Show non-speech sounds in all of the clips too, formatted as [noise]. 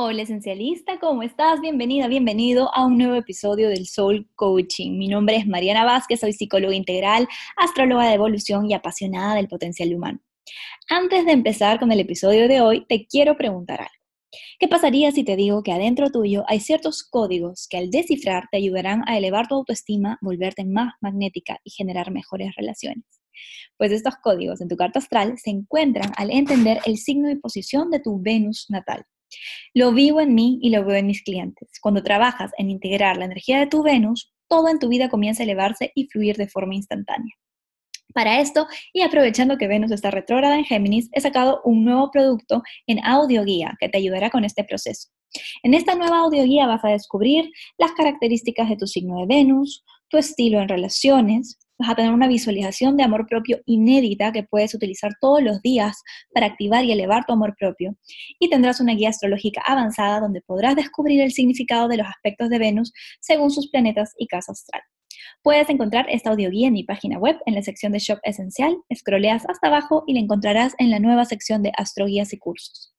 Hola esencialista, ¿cómo estás? Bienvenida, bienvenido a un nuevo episodio del Soul Coaching. Mi nombre es Mariana Vázquez, soy psicóloga integral, astróloga de evolución y apasionada del potencial humano. Antes de empezar con el episodio de hoy, te quiero preguntar algo. ¿Qué pasaría si te digo que adentro tuyo hay ciertos códigos que al descifrar te ayudarán a elevar tu autoestima, volverte más magnética y generar mejores relaciones? Pues estos códigos en tu carta astral se encuentran al entender el signo y posición de tu Venus natal. Lo vivo en mí y lo veo en mis clientes. Cuando trabajas en integrar la energía de tu Venus, todo en tu vida comienza a elevarse y fluir de forma instantánea. Para esto, y aprovechando que Venus está retrógrada en Géminis, he sacado un nuevo producto en audio guía que te ayudará con este proceso. En esta nueva audio guía vas a descubrir las características de tu signo de Venus, tu estilo en relaciones, vas a tener una visualización de amor propio inédita que puedes utilizar todos los días para activar y elevar tu amor propio. Y tendrás una guía astrológica avanzada donde podrás descubrir el significado de los aspectos de Venus según sus planetas y casa astral. Puedes encontrar esta audioguía en mi página web en la sección de Shop Esencial, escroleas hasta abajo y la encontrarás en la nueva sección de Astroguías y Cursos.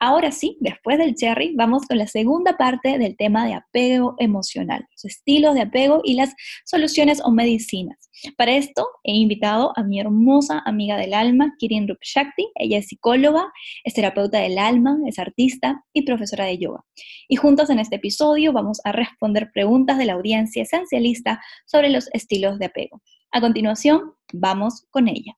Ahora sí, después del cherry, vamos con la segunda parte del tema de apego emocional, los estilos de apego y las soluciones o medicinas. Para esto he invitado a mi hermosa amiga del alma, Kirin Rupshakti. Ella es psicóloga, es terapeuta del alma, es artista y profesora de yoga. Y juntos en este episodio vamos a responder preguntas de la audiencia esencialista sobre los estilos de apego. A continuación, vamos con ella.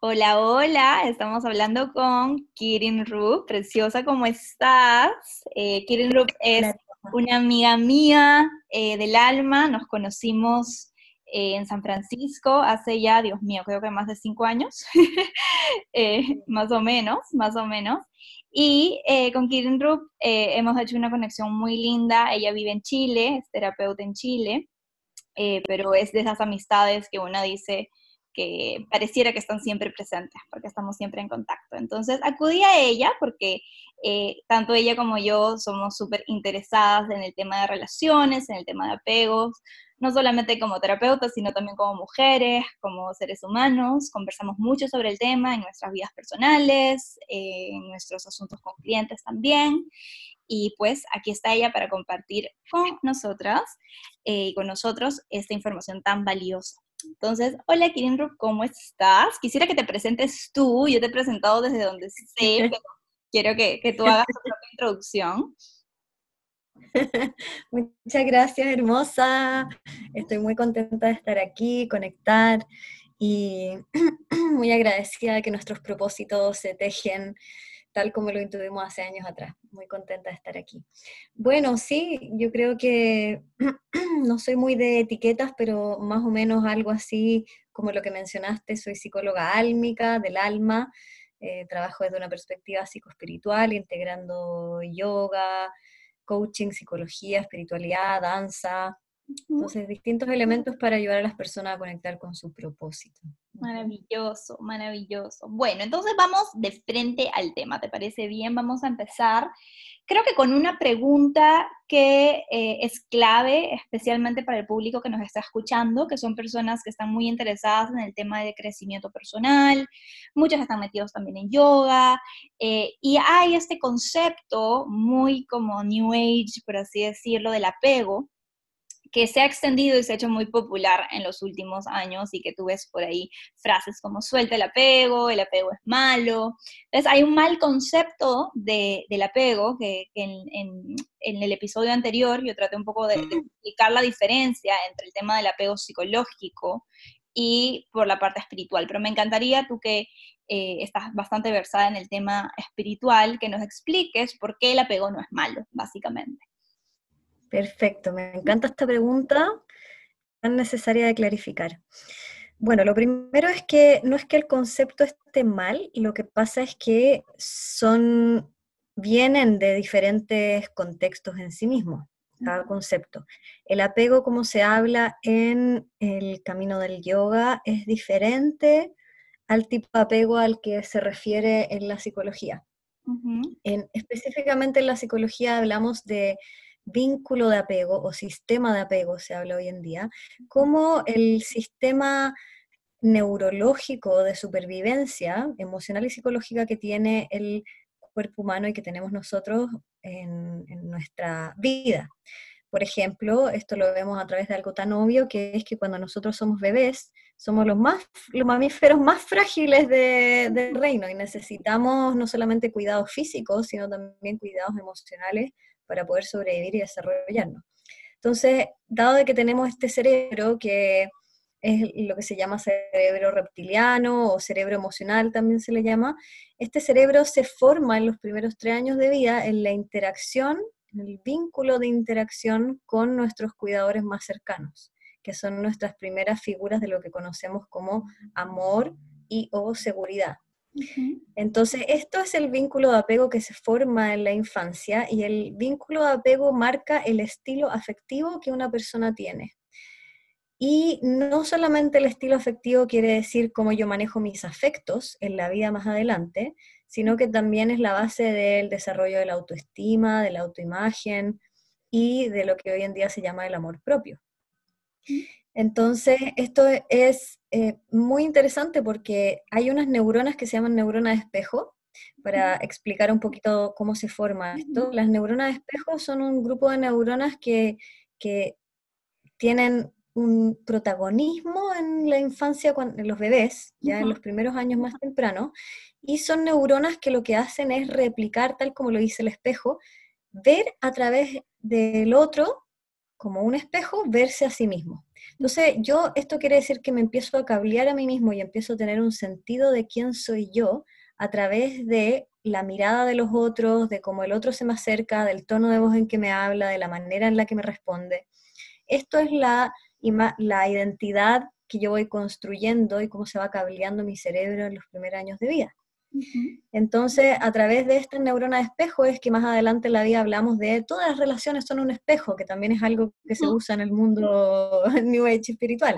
Hola, hola, estamos hablando con Kirin Rup, preciosa, ¿cómo estás? Eh, Kirin Rup es una amiga mía eh, del alma, nos conocimos eh, en San Francisco hace ya, Dios mío, creo que más de cinco años, [laughs] más o menos, más o menos. Y con Kirin Rup hemos hecho una conexión muy linda, ella vive en Chile, es terapeuta en Chile, pero es de esas amistades que uno dice, que pareciera que están siempre presentes, porque estamos siempre en contacto. Entonces acudí a ella porque eh, tanto ella como yo somos súper interesadas en el tema de relaciones, en el tema de apegos, no solamente como terapeutas, sino también como mujeres, como seres humanos. Conversamos mucho sobre el tema en nuestras vidas personales, eh, en nuestros asuntos con clientes también. Y pues aquí está ella para compartir con nosotras eh, y con nosotros esta información tan valiosa. Entonces, hola Kirin ¿cómo estás? Quisiera que te presentes tú, yo te he presentado desde donde sé, pero quiero que, que tú hagas tu propia introducción. [laughs] Muchas gracias, hermosa. Estoy muy contenta de estar aquí, conectar y [clears throat] muy agradecida de que nuestros propósitos se tejen tal como lo intuvimos hace años atrás. Muy contenta de estar aquí. Bueno, sí, yo creo que [clears throat] no soy muy de etiquetas, pero más o menos algo así como lo que mencionaste, soy psicóloga álmica, del alma, eh, trabajo desde una perspectiva psicoespiritual, integrando yoga, coaching, psicología, espiritualidad, danza, entonces, distintos elementos para ayudar a las personas a conectar con su propósito. Maravilloso, maravilloso. Bueno, entonces vamos de frente al tema, ¿te parece bien? Vamos a empezar, creo que con una pregunta que eh, es clave, especialmente para el público que nos está escuchando, que son personas que están muy interesadas en el tema de crecimiento personal, muchos están metidos también en yoga, eh, y hay este concepto muy como New Age, por así decirlo, del apego que se ha extendido y se ha hecho muy popular en los últimos años y que tú ves por ahí frases como suelta el apego, el apego es malo. Entonces hay un mal concepto de, del apego que, en, en, el episodio anterior yo traté un poco de, explicar la diferencia entre el tema del apego psicológico y por la parte espiritual. Pero me encantaría tú que eh, estás bastante versada en el tema espiritual, que nos expliques por qué el apego no es malo, básicamente. Perfecto, me encanta esta pregunta tan necesaria de clarificar. Bueno, lo primero es que no es que el concepto esté mal, lo que pasa es que son, vienen de diferentes contextos en sí mismos, cada concepto. El apego, como se habla en el camino del yoga, es diferente al tipo de apego al que se refiere en la psicología. en, específicamente en la psicología hablamos de vínculo de apego o sistema de apego, se habla hoy en día, como el sistema neurológico de supervivencia emocional y psicológica que tiene el cuerpo humano y que tenemos nosotros en, en nuestra vida. Por ejemplo, esto lo vemos a través de algo tan obvio que es que cuando nosotros somos bebés, somos los, más, los mamíferos más frágiles del reino y necesitamos no solamente cuidados físicos, sino también cuidados emocionales para poder sobrevivir y desarrollarnos. Entonces, dado de que tenemos este cerebro que es lo que se llama cerebro reptiliano o cerebro emocional también se le llama, este cerebro se forma en los primeros tres años de vida en la interacción el vínculo de interacción con nuestros cuidadores más cercanos, que son nuestras primeras figuras de lo que conocemos como amor y o seguridad. Entonces, esto es el vínculo de apego que se forma en la infancia y el vínculo de apego marca el estilo afectivo que una persona tiene. Y no solamente el estilo afectivo quiere decir cómo yo manejo mis afectos en la vida más adelante, sino que también es la base del desarrollo de la autoestima, de la autoimagen y de lo que hoy en día se llama el amor propio. Entonces, esto es eh, muy interesante porque hay unas neuronas que se llaman neuronas de espejo, para explicar un poquito cómo se forma esto. Las neuronas de espejo son un grupo de neuronas que, que tienen un protagonismo en la infancia, en los bebés, ya en los primeros años más tempranos, y son neuronas que lo que hacen es replicar, tal como lo dice el espejo, ver a través del otro, como un espejo, verse a sí mismo. Entonces, yo, esto quiere decir que me empiezo a cablear a mí mismo y empiezo a tener un sentido de quién soy yo a través de la mirada de los otros, de cómo el otro se me acerca, del tono de voz en que me habla, de la manera en la que me responde. Esto es la, la identidad que yo voy construyendo y cómo se va cableando mi cerebro en los primeros años de vida. Entonces, a través de esta neurona de espejo es que más adelante en la vida hablamos de todas las relaciones son un espejo, que también es algo que se usa en el mundo [laughs] New Age espiritual.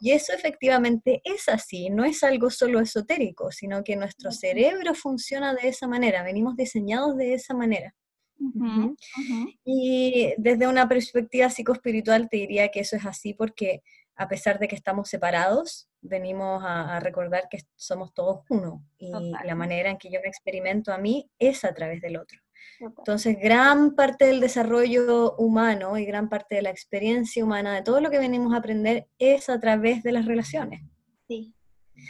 Y eso efectivamente es así, no es algo solo esotérico, sino que nuestro cerebro funciona de esa manera, venimos diseñados de esa manera. Y desde una perspectiva psicoespiritual te diría que eso es así porque a pesar de que estamos separados, venimos a, recordar que somos todos uno y la manera en que yo me experimento a mí es a través del otro. Entonces, gran parte del desarrollo humano y gran parte de la experiencia humana, de todo lo que venimos a aprender, es a través de las relaciones. Sí,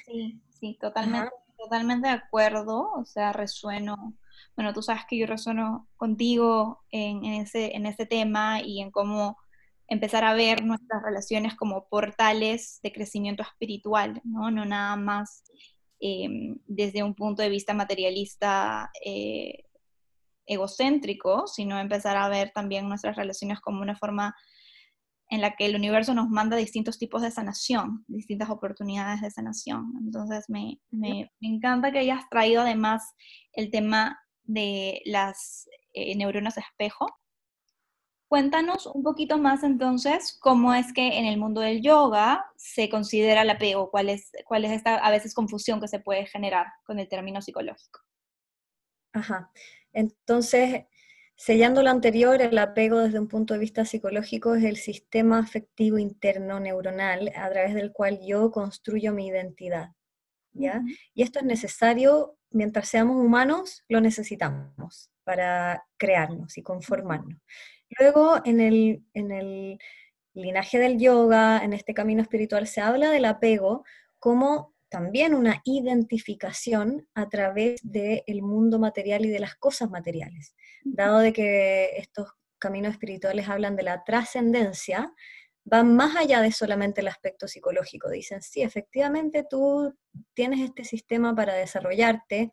sí, sí, totalmente, totalmente de acuerdo. O sea, resueno. Bueno, tú sabes que yo resueno contigo en, ese, en ese tema y en cómo empezar a ver nuestras relaciones como portales de crecimiento espiritual, no, no nada más em, desde un punto de vista materialista eh, egocéntrico, sino empezar a ver también nuestras relaciones como una forma en la que el universo nos manda distintos tipos de sanación, distintas oportunidades de sanación. Entonces me, me, encanta que hayas traído además el tema de las eh, neuronas espejo, Cuéntanos un poquito más entonces cómo es que en el mundo del yoga se considera el apego, cuál es, cuál es esta a veces confusión que se puede generar con el término psicológico. Ajá. Entonces, sellando lo anterior, el apego desde un punto de vista psicológico es el sistema afectivo interno neuronal a través del cual yo construyo mi identidad. ¿ya? Y esto es necesario, mientras seamos humanos, lo necesitamos para crearnos y conformarnos. Luego, en el, linaje del yoga, en este camino espiritual, se habla del apego como también una identificación a través del mundo material y de las cosas materiales. Dado de que estos caminos espirituales hablan de la trascendencia, van más allá de solamente el aspecto psicológico. Dicen, sí, efectivamente tú tienes este sistema para desarrollarte,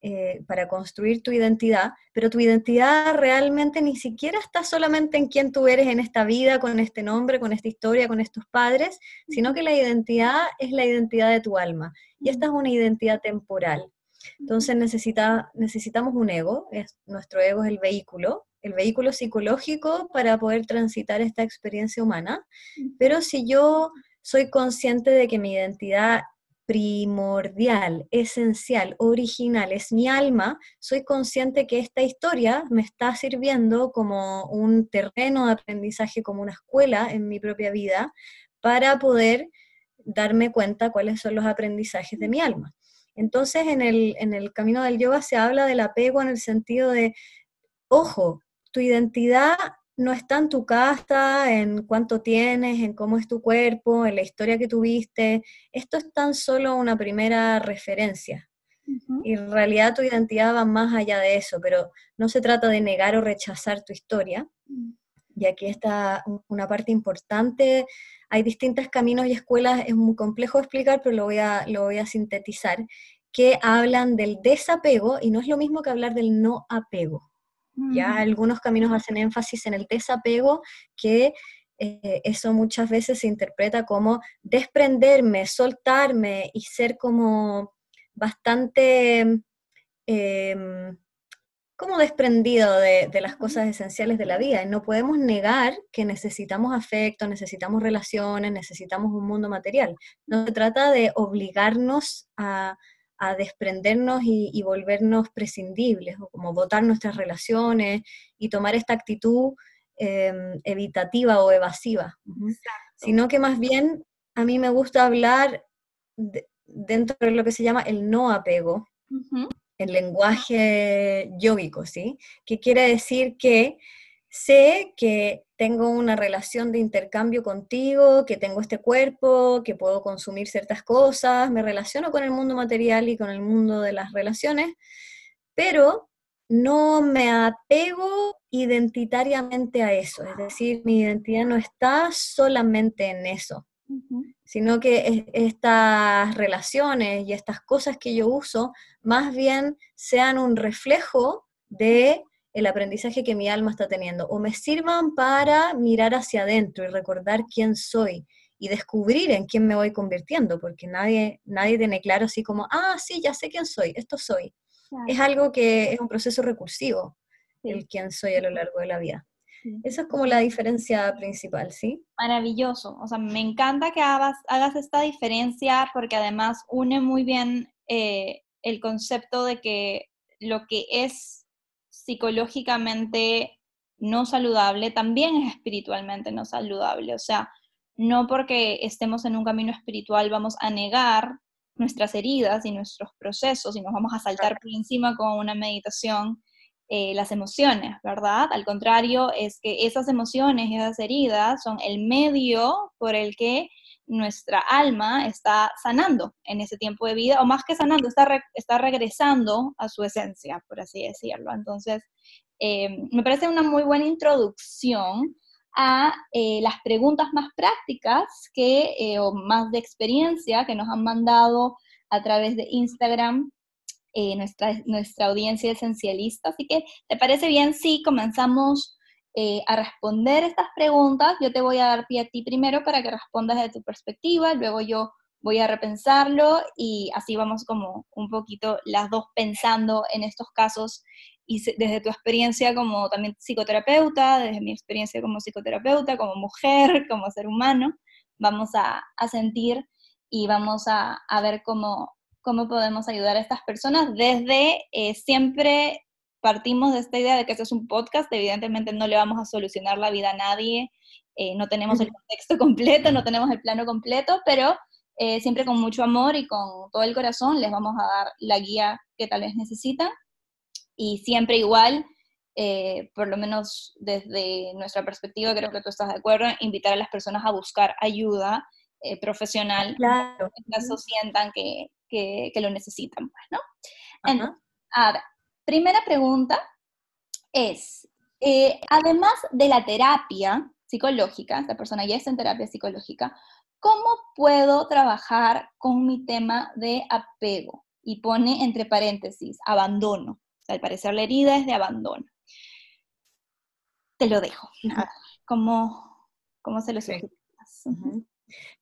eh, para construir tu identidad, pero tu identidad realmente ni siquiera está solamente en quién tú eres en esta vida, con este nombre, con esta historia, con estos padres, sino que la identidad es la identidad de tu alma. Y esta es una identidad temporal. Entonces necesita, necesitamos un ego, es, nuestro ego es el vehículo, el vehículo psicológico para poder transitar esta experiencia humana, pero si yo soy consciente de que mi identidad primordial, esencial, original, es mi alma, soy consciente que esta historia me está sirviendo como un terreno de aprendizaje, como una escuela en mi propia vida, para poder darme cuenta cuáles son los aprendizajes de mi alma. Entonces, en el, en el camino del yoga se habla del apego en el sentido de, ojo, tu identidad no está en tu casa, en cuánto tienes, en cómo es tu cuerpo, en la historia que tuviste. Esto es tan solo una primera referencia. Y en realidad tu identidad va más allá de eso, pero no se trata de negar o rechazar tu historia. Mm. Y aquí está una parte importante. Hay distintos caminos y escuelas, es muy complejo explicar, pero lo voy a, lo voy a sintetizar, que hablan del desapego y no es lo mismo que hablar del no apego. Ya algunos caminos hacen énfasis en el desapego, que eh, eso muchas veces se interpreta como desprenderme, soltarme y ser como bastante em, como desprendido de, las cosas esenciales de la vida. Y no podemos negar que necesitamos afecto, necesitamos relaciones, necesitamos un mundo material. No se trata de obligarnos a, desprendernos y, volvernos prescindibles, o como votar nuestras relaciones y tomar esta actitud em, evitativa o evasiva, sino que más bien a mí me gusta hablar dentro de lo que se llama el no apego, el lenguaje yógico, ¿sí? Que quiere decir que sé que tengo una relación de intercambio contigo, que tengo este cuerpo, que puedo consumir ciertas cosas, me relaciono con el mundo material y con el mundo de las relaciones, pero no me apego identitariamente a eso, es decir, mi identidad no está solamente en eso sino que estas relaciones y estas cosas que yo uso más bien sean un reflejo de el aprendizaje que mi alma está teniendo o me sirvan para mirar hacia adentro y recordar quién soy y descubrir en quién me voy convirtiendo, porque nadie, nadie tiene claro así como, ah, sí, ya sé quién soy, esto soy. Es algo que es un proceso recursivo, el quién soy a lo largo de la vida. Esa es como la diferencia principal, ¿sí? Maravilloso. O sea, me encanta que hagas, hagas esta diferencia porque además une muy bien eh, el concepto de que lo que es psicológicamente no saludable también es espiritualmente no saludable. O sea, no porque estemos en un camino espiritual vamos a negar nuestras heridas y nuestros procesos y nos vamos a saltar por encima con una meditación eh, las emociones, ¿verdad? Al contrario, es que esas emociones esas heridas son el medio por el que nuestra alma está sanando en ese tiempo de vida, o más que sanando, está, está regresando a su esencia, por así decirlo. Entonces, eh, me parece una muy buena introducción a eh, las preguntas más prácticas que, o más de experiencia que nos han mandado a través de Instagram eh, nuestra, nuestra audiencia esencialista. Así que, ¿te parece bien si comenzamos eh, a responder estas preguntas? Yo te voy a dar pie a ti primero para que respondas de tu perspectiva, luego yo voy a repensarlo y así vamos como un poquito las dos pensando en estos casos y desde tu experiencia como también psicoterapeuta, desde mi experiencia como psicoterapeuta, como mujer, [laughs] como ser humano, vamos a, a sentir y vamos a, ver cómo, cómo podemos ayudar a estas personas desde eh, siempre partimos de esta idea de que esto es un podcast, evidentemente no le vamos a solucionar la vida a nadie, eh, no tenemos el contexto completo, no tenemos el plano completo, pero eh, siempre con mucho amor y con todo el corazón les vamos a dar la guía que tal vez necesitan y siempre igual, por lo menos desde nuestra perspectiva, creo que tú estás de acuerdo, invitar a las personas a buscar ayuda profesional, claro. en caso sientan que, que, lo necesitan, pues, ¿no? Entonces, primera pregunta es, eh, además de la terapia psicológica, esta persona ya está en terapia psicológica, ¿cómo puedo trabajar con mi tema de apego? Y pone entre paréntesis, abandono. O sea, al parecer la herida es de abandono. Te lo dejo. ¿Cómo, cómo se lo sugiere?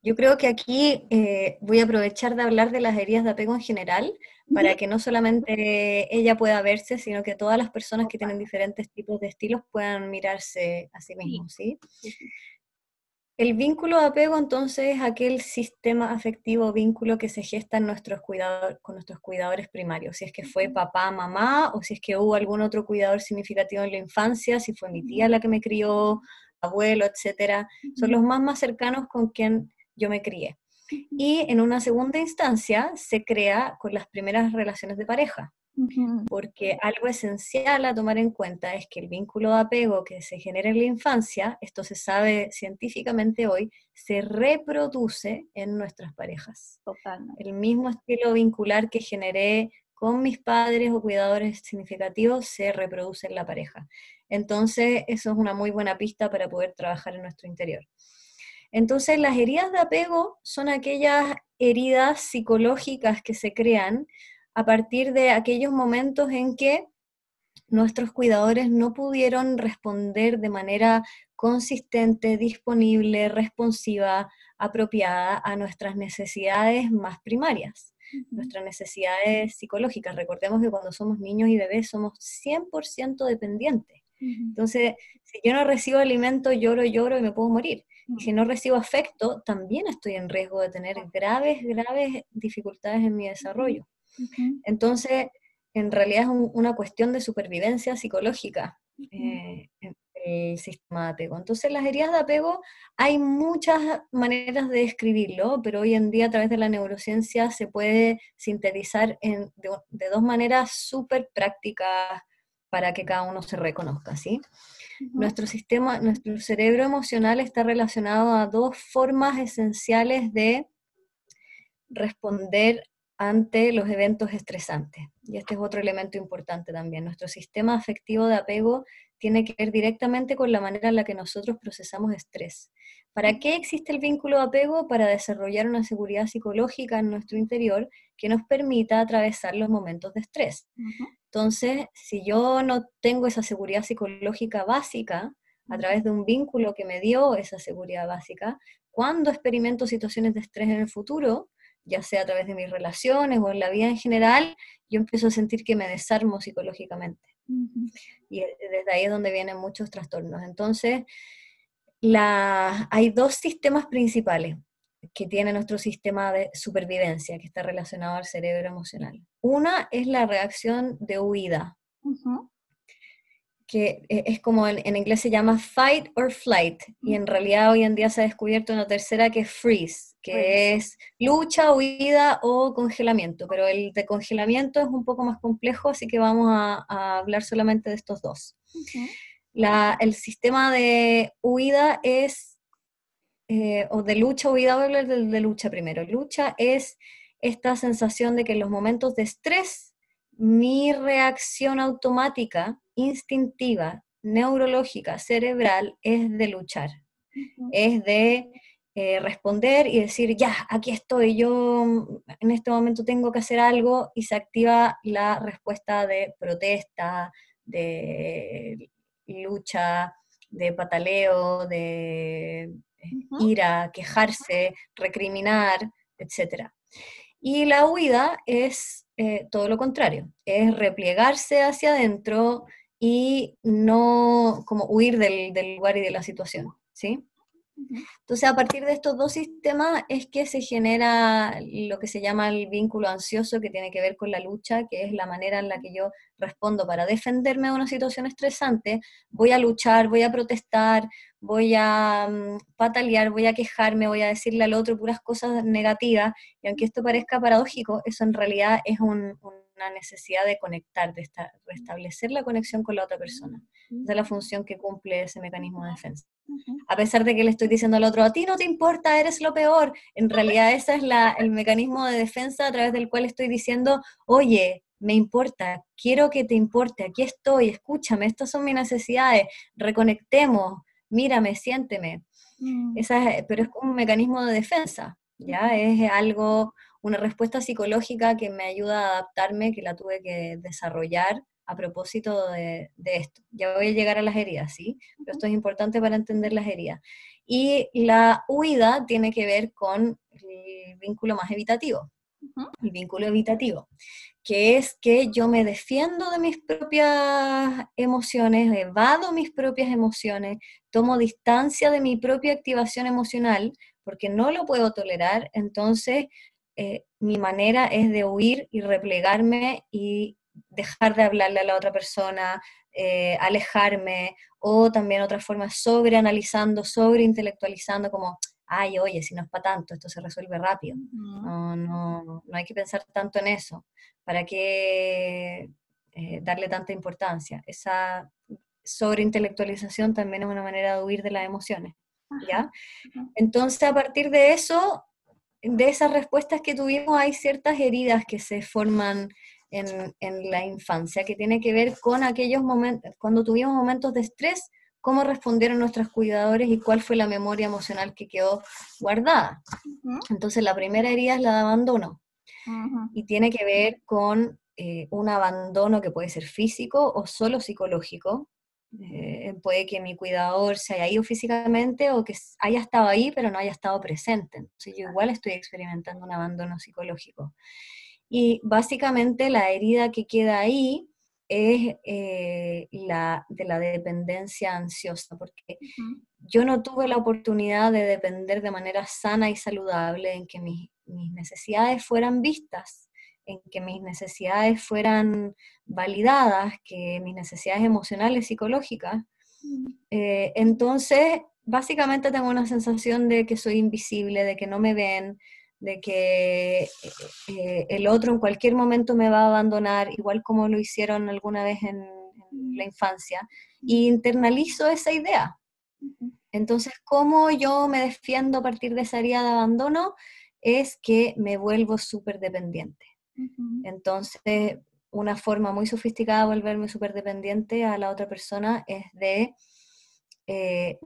Yo creo que aquí eh, voy a aprovechar de hablar de las heridas de apego en general, para que no solamente ella pueda verse, sino que todas las personas que tienen diferentes tipos de estilos puedan mirarse a sí mismos, ¿sí? El vínculo de apego entonces es aquel sistema afectivo vínculo que se gesta en nuestros con nuestros cuidadores primarios, si es que fue papá, mamá, o si es que hubo algún otro cuidador significativo en la infancia, si fue mi tía la que me crió, abuelo, etcétera, son los más más cercanos con quien yo me crié. Y en una segunda instancia se crea con las primeras relaciones de pareja, porque algo esencial a tomar en cuenta es que el vínculo de apego que se genera en la infancia, esto se sabe científicamente hoy, se reproduce en nuestras parejas. El mismo estilo vincular que generé con mis padres o cuidadores significativos se reproduce en la pareja. Entonces, eso es una muy buena pista para poder trabajar en nuestro interior. Entonces, las heridas de apego son aquellas heridas psicológicas que se crean a partir de aquellos momentos en que nuestros cuidadores no pudieron responder de manera consistente, disponible, responsiva, apropiada a nuestras necesidades más primarias, nuestras necesidades psicológicas. Recordemos que cuando somos niños y bebés somos 100% dependientes. Entonces, si yo no recibo alimento, lloro, lloro y me puedo morir. Y si no recibo afecto, también estoy en riesgo de tener graves, graves dificultades en mi desarrollo. Entonces, en realidad es una cuestión de supervivencia psicológica eh, el sistema de apego. Entonces, las heridas de apego hay muchas maneras de describirlo, pero hoy en día a través de la neurociencia se puede sintetizar de, de dos maneras súper prácticas para que cada uno se reconozca, ¿sí? Nuestro sistema, nuestro cerebro emocional está relacionado a dos formas esenciales de responder ante los eventos estresantes. Y este es otro elemento importante también. Nuestro sistema afectivo de apego tiene que ver directamente con la manera en la que nosotros procesamos estrés. ¿Para qué existe el vínculo de apego? Para desarrollar una seguridad psicológica en nuestro interior que nos permita atravesar los momentos de estrés. Entonces, si yo no tengo esa seguridad psicológica básica, a través de un vínculo que me dio esa seguridad básica, cuando experimento situaciones de estrés en el futuro, ya sea a través de mis relaciones o en la vida en general, yo empiezo a sentir que me desarmo psicológicamente. Y desde ahí es donde vienen muchos trastornos. Entonces, la, hay dos sistemas principales que tiene nuestro sistema de supervivencia, que está relacionado al cerebro emocional. Una es la reacción de huida, que e, es como en, inglés se llama fight or flight, y en realidad hoy en día se ha descubierto una tercera que es freeze, que es lucha, huida o congelamiento, pero el de congelamiento es un poco más complejo, así que vamos a, hablar solamente de estos dos. el sistema de huida es, eh, o de lucha, huida, voy a hablar de, de lucha primero. Lucha es esta sensación de que en los momentos de estrés, mi reacción automática instintiva, neurológica, cerebral, es de luchar, es de eh, responder y decir, ya, aquí estoy, yo en este momento tengo que hacer algo y se activa la respuesta de protesta, de lucha, de pataleo, de eh, ira, quejarse, recriminar, etc. Y la huida es eh, todo lo contrario, es replegarse hacia adentro, y no como huir del, del lugar y de la situación, ¿sí? Entonces, a partir de estos dos sistemas es que se genera lo que se llama el vínculo ansioso, que tiene que ver con la lucha, que es la manera en la que yo respondo para defenderme de una situación estresante. Voy a luchar, voy a protestar, voy a mm, patalear, voy a quejarme, voy a decirle al otro puras cosas negativas. Y aunque esto parezca paradójico, eso en realidad es un una necesidad de conectar, de restablecer la conexión con la otra persona. Esa es la función que cumple ese mecanismo de defensa. A pesar de que le estoy diciendo al otro, a ti no te importa, eres lo peor, en realidad ese es el mecanismo de defensa a través del cual estoy diciendo, oye, me importa, quiero que te importe, aquí estoy, escúchame, estas son mis necesidades, reconectemos, mírame, siénteme. Mm. Esa pero es un mecanismo de defensa, ¿ya? Es algo una respuesta psicológica que me ayuda a adaptarme, que la tuve que desarrollar a propósito de, esto. Ya voy a llegar a las heridas, ¿sí? Pero esto es importante para entender las heridas. Y la huida tiene que ver con el vínculo más evitativo, el vínculo evitativo, que es que yo me defiendo de mis propias emociones, evado mis propias emociones, tomo distancia de mi propia activación emocional porque no lo puedo tolerar, entonces eh, mi manera es de huir y replegarme y dejar de hablarle a la otra persona, eh, alejarme, o también otra forma, sobreanalizando, sobreintelectualizando, como ay, oye, si no es para tanto, esto se resuelve rápido. No, no, no hay que pensar tanto en eso. ¿Para qué eh, darle tanta importancia? Esa sobreintelectualización también es una manera de huir de las emociones. ¿ya? Entonces, a partir de eso, de esas respuestas que tuvimos, hay ciertas heridas que se forman en, en la infancia, que tiene que ver con aquellos momentos, cuando tuvimos momentos de estrés, cómo respondieron nuestros cuidadores y cuál fue la memoria emocional que quedó guardada. Entonces, la primera herida es la de abandono y tiene que ver con eh, un abandono que puede ser físico o solo psicológico. Eh, puede que mi cuidador se haya ido físicamente o que haya estado ahí pero no haya estado presente. Entonces yo igual estoy experimentando un abandono psicológico. Y básicamente la herida que queda ahí es eh, la de la dependencia ansiosa, porque yo no tuve la oportunidad de depender de manera sana y saludable en que mis, necesidades fueran vistas, en que mis necesidades fueran validadas, que mis necesidades emocionales, psicológicas. Eh, entonces, básicamente tengo una sensación de que soy invisible, de que no me ven, de que eh, el otro en cualquier momento me va a abandonar, igual como lo hicieron alguna vez en, la infancia, y internalizo esa idea. Entonces, ¿cómo yo me defiendo a partir de esa herida de abandono? Es que me vuelvo súper dependiente. Entonces, una forma muy sofisticada de volverme súper dependiente a la otra persona es de eh,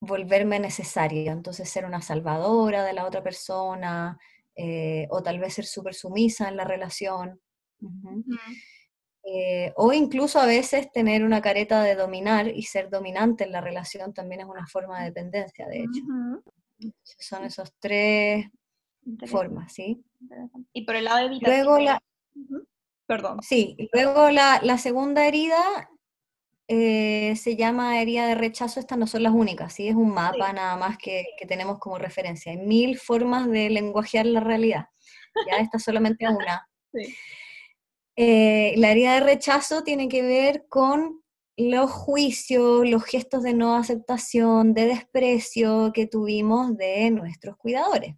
volverme necesaria, entonces ser una salvadora de la otra persona, eh, o tal vez ser súper sumisa en la relación. Eh, o incluso a veces tener una careta de dominar y ser dominante en la relación también es una forma de dependencia, de hecho. son esas tres formas, ¿sí? Y por el lado de Luego la... Perdón. Sí, luego la, la segunda herida eh, se llama herida de rechazo, estas no son las únicas, ¿sí? es un mapa nada más que, tenemos como referencia. Hay mil formas de lenguajear la realidad, ya [laughs] esta solamente una. Eh, la herida de rechazo tiene que ver con los juicios, los gestos de no aceptación, de desprecio que tuvimos de nuestros cuidadores.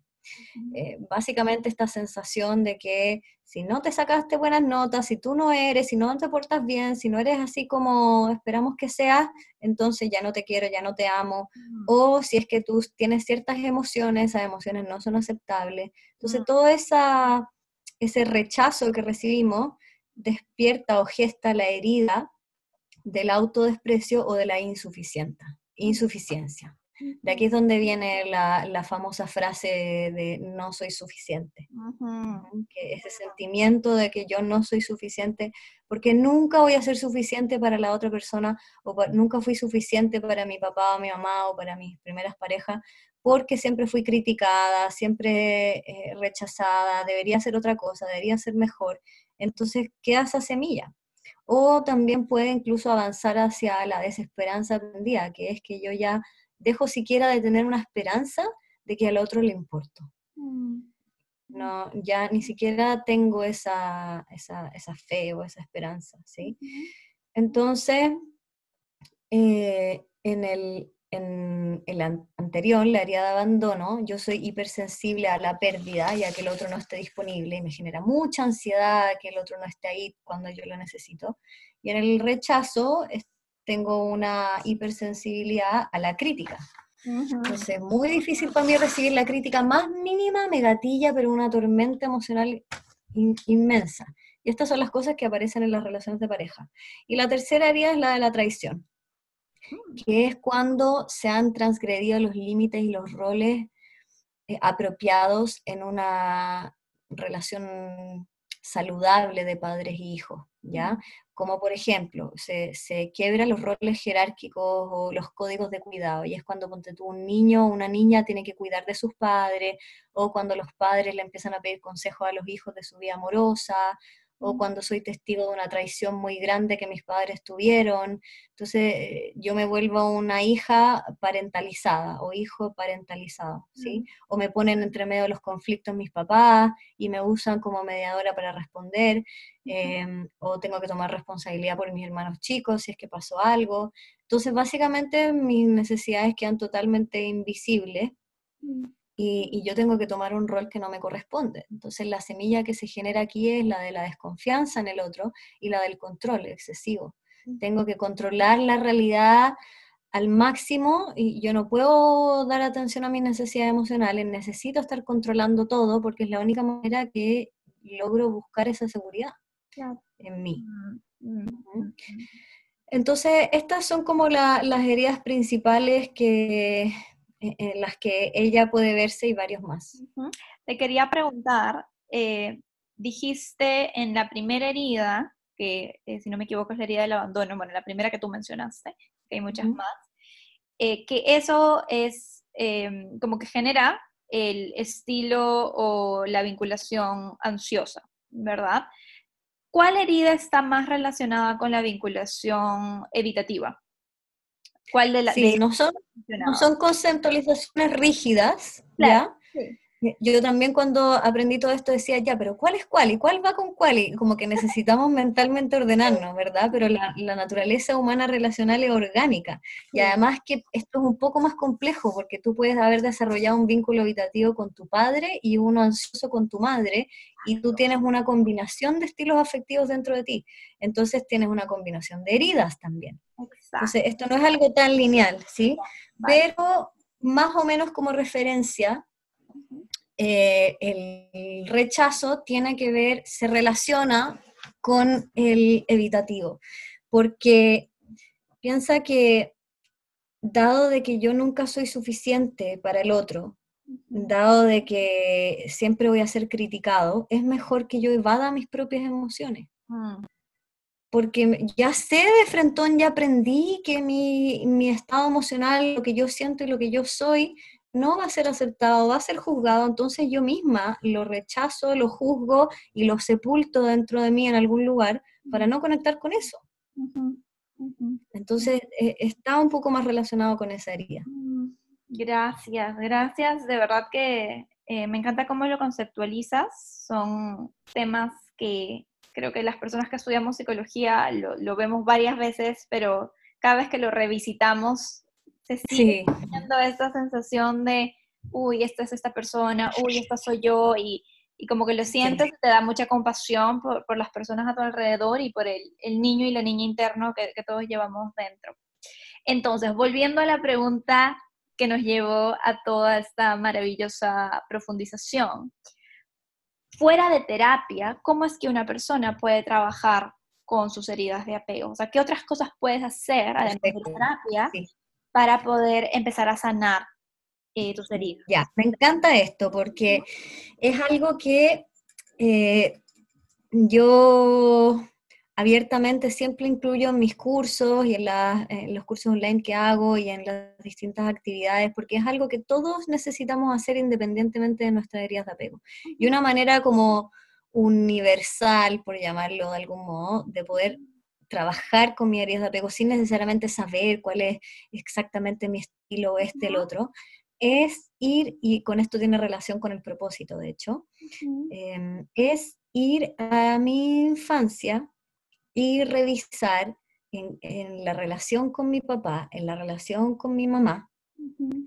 Eh, básicamente esta sensación de que si no te sacaste buenas notas, si tú no eres, si no te portas bien, si no eres así como esperamos que seas, entonces ya no te quiero, ya no te amo. Mm. O si es que tú tienes ciertas emociones, esas emociones no son aceptables. Entonces mm. todo esa, ese rechazo que recibimos despierta o gesta la herida del autodesprecio o de la insuficiencia. De aquí es donde viene la, famosa frase de no soy suficiente. que ese sentimiento de que yo no soy suficiente, porque nunca voy a ser suficiente para la otra persona, o nunca fui suficiente para mi papá o mi mamá o para mis primeras parejas, porque siempre fui criticada, siempre eh, rechazada, debería ser otra cosa, debería ser mejor. Entonces queda esa semilla. O también puede incluso avanzar hacia la desesperanza aprendida, que es que yo ya dejo siquiera de tener una esperanza de que al otro le importo. Mm. No, ya ni siquiera tengo esa, esa, fe o esa esperanza, ¿sí? Entonces, eh, en, el, en el anterior, la área de abandono, yo soy hipersensible a la pérdida, ya que el otro no esté disponible y me genera mucha ansiedad que el otro no esté ahí cuando yo lo necesito. Y en el rechazo tengo una hipersensibilidad a la crítica. Entonces, es muy difícil para mí recibir la crítica más mínima, me gatilla, pero una tormenta emocional inmensa. Y estas son las cosas que aparecen en las relaciones de pareja. Y la tercera área es la de la traición, mm. que es cuando se han transgredido los límites y los roles eh, apropiados en una relación saludable de padres e hijos, ¿ya? Como por ejemplo, se, se quiebran los roles jerárquicos o los códigos de cuidado, y es cuando un niño o una niña tiene que cuidar de sus padres, o cuando los padres le empiezan a pedir consejos a los hijos de su vida amorosa, o cuando soy testigo de una traición muy grande que mis padres tuvieron. Entonces yo me vuelvo una hija parentalizada o hijo parentalizado, ¿sí? O me ponen entre medio de los conflictos mis papás y me usan como mediadora para responder, em, o tengo que tomar responsabilidad por mis hermanos chicos si es que pasó algo. Entonces básicamente mis necesidades quedan totalmente invisibles mm. Y, y, yo tengo que tomar un rol que no me corresponde. Entonces la semilla que se genera aquí es la de la desconfianza en el otro y la del control excesivo. Tengo que controlar la realidad al máximo y yo no puedo dar atención a mis necesidades emocionales, necesito estar controlando todo porque es la única manera que logro buscar esa seguridad en mí. Mm, mm, mm, Entonces, estas son como las heridas principales que, en las que ella puede verse y varios más. Te quería preguntar, eh, dijiste en la primera herida, que eh, si no me equivoco es la herida del abandono, bueno, la primera que tú mencionaste, que hay muchas más, eh, que eso es em, como que genera el estilo o la vinculación ansiosa, ¿verdad? ¿Cuál herida está más relacionada con la vinculación evitativa? ¿Cuál de las? Sí, no, son, no son conceptualizaciones rígidas, ¿ya? Yo también cuando aprendí todo esto decía, ya, pero ¿cuál es cuál? ¿Y cuál va con cuál? Y como que necesitamos mentalmente ordenarnos, ¿verdad? Pero la, naturaleza humana relacional es orgánica. Y además que esto es un poco más complejo porque tú puedes haber desarrollado un vínculo habitativo con tu padre y uno ansioso con tu madre y tú tienes una combinación de estilos afectivos dentro de ti. Entonces tienes una combinación de heridas también. Entonces esto no es algo tan lineal, ¿sí? Pero más o menos como referencia, eh, el rechazo tiene que ver, se relaciona con el evitativo, porque piensa que dado de que yo nunca soy suficiente para el otro, dado de que siempre voy a ser criticado, es mejor que yo evada mis propias emociones. Mm. Porque ya sé de frentón, ya aprendí que mi, mi, estado emocional, lo que yo siento y lo que yo soy, no va a ser aceptado, va a ser juzgado, entonces yo misma lo rechazo, lo juzgo y lo sepulto dentro de mí en algún lugar para no conectar con eso. Entonces eh, está un poco más relacionado con esa herida. Mm, gracias, gracias. De verdad que eh, me encanta cómo lo conceptualizas. Son temas que creo que las personas que estudiamos psicología lo, lo vemos varias veces, pero cada vez que lo revisitamos se sigue teniendo esta sensación de, uy, esta es esta persona, uy, esta soy yo, y, y como que lo sientes, te da mucha compasión por, por, las personas a tu alrededor y por el, el niño y la niña interno que, que, todos llevamos dentro. Entonces, volviendo a la pregunta que nos llevó a toda esta maravillosa profundización, fuera de terapia, ¿cómo es que una persona puede trabajar con sus heridas de apego? O sea, ¿qué otras cosas puedes hacer, además de terapia, para poder empezar a sanar eh, tus heridas. Ya, me encanta esto porque es algo que eh, yo abiertamente siempre incluyo en mis cursos y en, en, los cursos online que hago y en las distintas actividades, porque es algo que todos necesitamos hacer independientemente de nuestras heridas de apego. Y una manera como universal, por llamarlo de algún modo, de poder trabajar con mi área de apego sin necesariamente saber cuál es exactamente mi estilo, este, el otro, es ir, y con esto tiene relación con el propósito, de hecho, em, es ir a mi infancia y revisar en, la relación con mi papá, en la relación con mi mamá,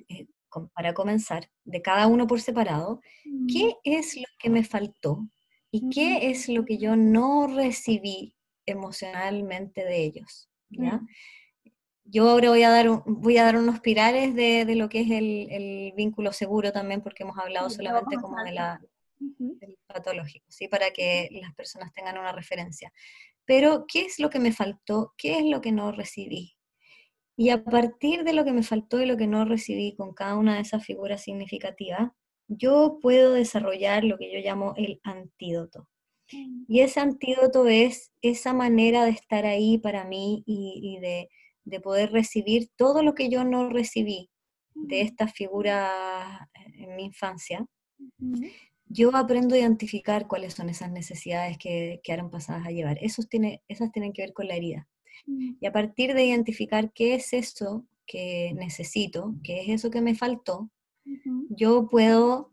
eh, para comenzar, de cada uno por separado, qué es lo que me faltó y qué es lo que yo no recibí emocionalmente de ellos. ¿ya? Yo ahora voy a dar, voy a dar unos pilares de, de lo que es el, el, vínculo seguro también, porque hemos hablado solamente como de la, del patológico, ¿sí? para que las personas tengan una referencia. Pero, ¿qué es lo que me faltó? ¿Qué es lo que no recibí? Y a partir de lo que me faltó y lo que no recibí con cada una de esas figuras significativas, yo puedo desarrollar lo que yo llamo el antídoto. Y ese antídoto es esa manera de estar ahí para mí y, de, poder recibir todo lo que yo no recibí de estas figuras en mi infancia. Yo aprendo a identificar cuáles son esas necesidades que quedaron pasadas a llevar. Esos tiene, esas tienen que ver con la herida. Y a partir de identificar qué es eso que necesito, qué es eso que me faltó, yo puedo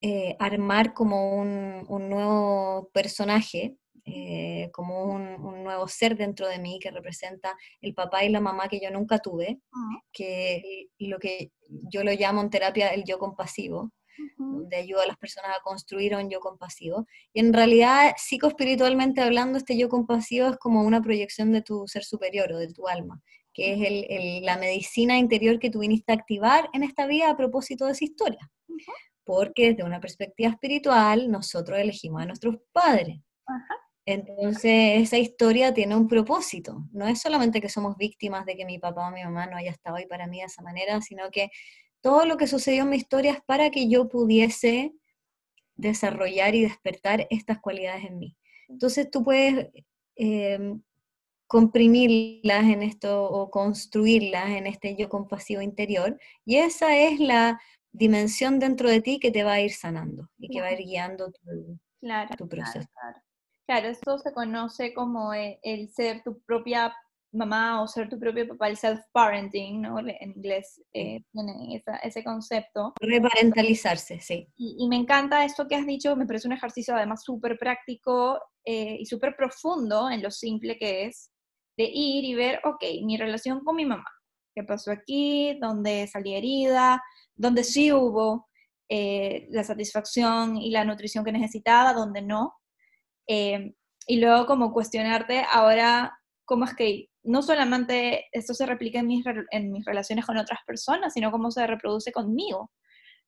eh, armar como un, nuevo personaje eh, como un, nuevo ser dentro de mí que representa el papá y la mamá que yo nunca tuve, ah. que lo que yo lo llamo en terapia el yo compasivo, donde ayuda a las personas a construir un yo compasivo. Y en realidad, psicoespiritualmente hablando, este yo compasivo es como una proyección de tu ser superior o de tu alma, que es la medicina interior que tú viniste a activar en esta vida a propósito de esa historia. Porque desde una perspectiva espiritual, nosotros elegimos a nuestros padres. Entonces, esa historia tiene un propósito. No es solamente que somos víctimas de que mi papá o mi mamá no haya estado ahí para mí de esa manera, sino que todo lo que sucedió en mi historia es para que yo pudiese desarrollar y despertar estas cualidades en mí. Entonces, tú puedes em, comprimirlas en esto o construirlas en este yo compasivo interior, y esa es la dimensión dentro de ti que te va a ir sanando y que va a ir guiando tu, tu proceso. Claro, esto se conoce como e, el, ser tu propia mamá o ser tu propio papá, el self-parenting, ¿no? En inglés eh, tiene ese concepto. Reparentalizarse, sí. Y, me encanta esto que has dicho, me parece un ejercicio además súper práctico eh, y súper profundo en lo simple que es de ir y ver, ok, mi relación con mi mamá, qué pasó aquí, dónde salí herida, dónde sí hubo eh, la satisfacción y la nutrición que necesitaba, dónde no, eh, y luego como cuestionarte ahora cómo es que no solamente esto se replica en mis, en mis relaciones con otras personas, sino cómo se reproduce conmigo,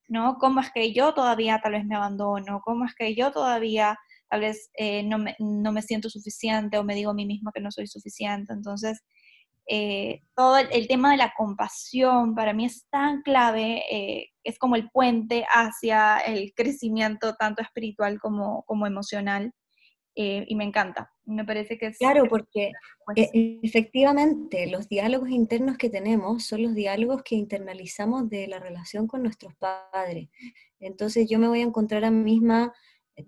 ¿no? Cómo es que yo todavía tal vez me abandono, cómo es que yo todavía tal vez eh, no, me, no, me, siento suficiente o me digo a mí misma que no soy suficiente. Entonces, eh, todo el, tema de la compasión para mí es tan clave, es como el puente hacia el crecimiento tanto espiritual como, como emocional. Eh, y me encanta. Me parece que es... Claro, porque e, efectivamente los diálogos internos que tenemos son los diálogos que internalizamos de la relación con nuestros padres. Entonces yo me voy a encontrar a mí misma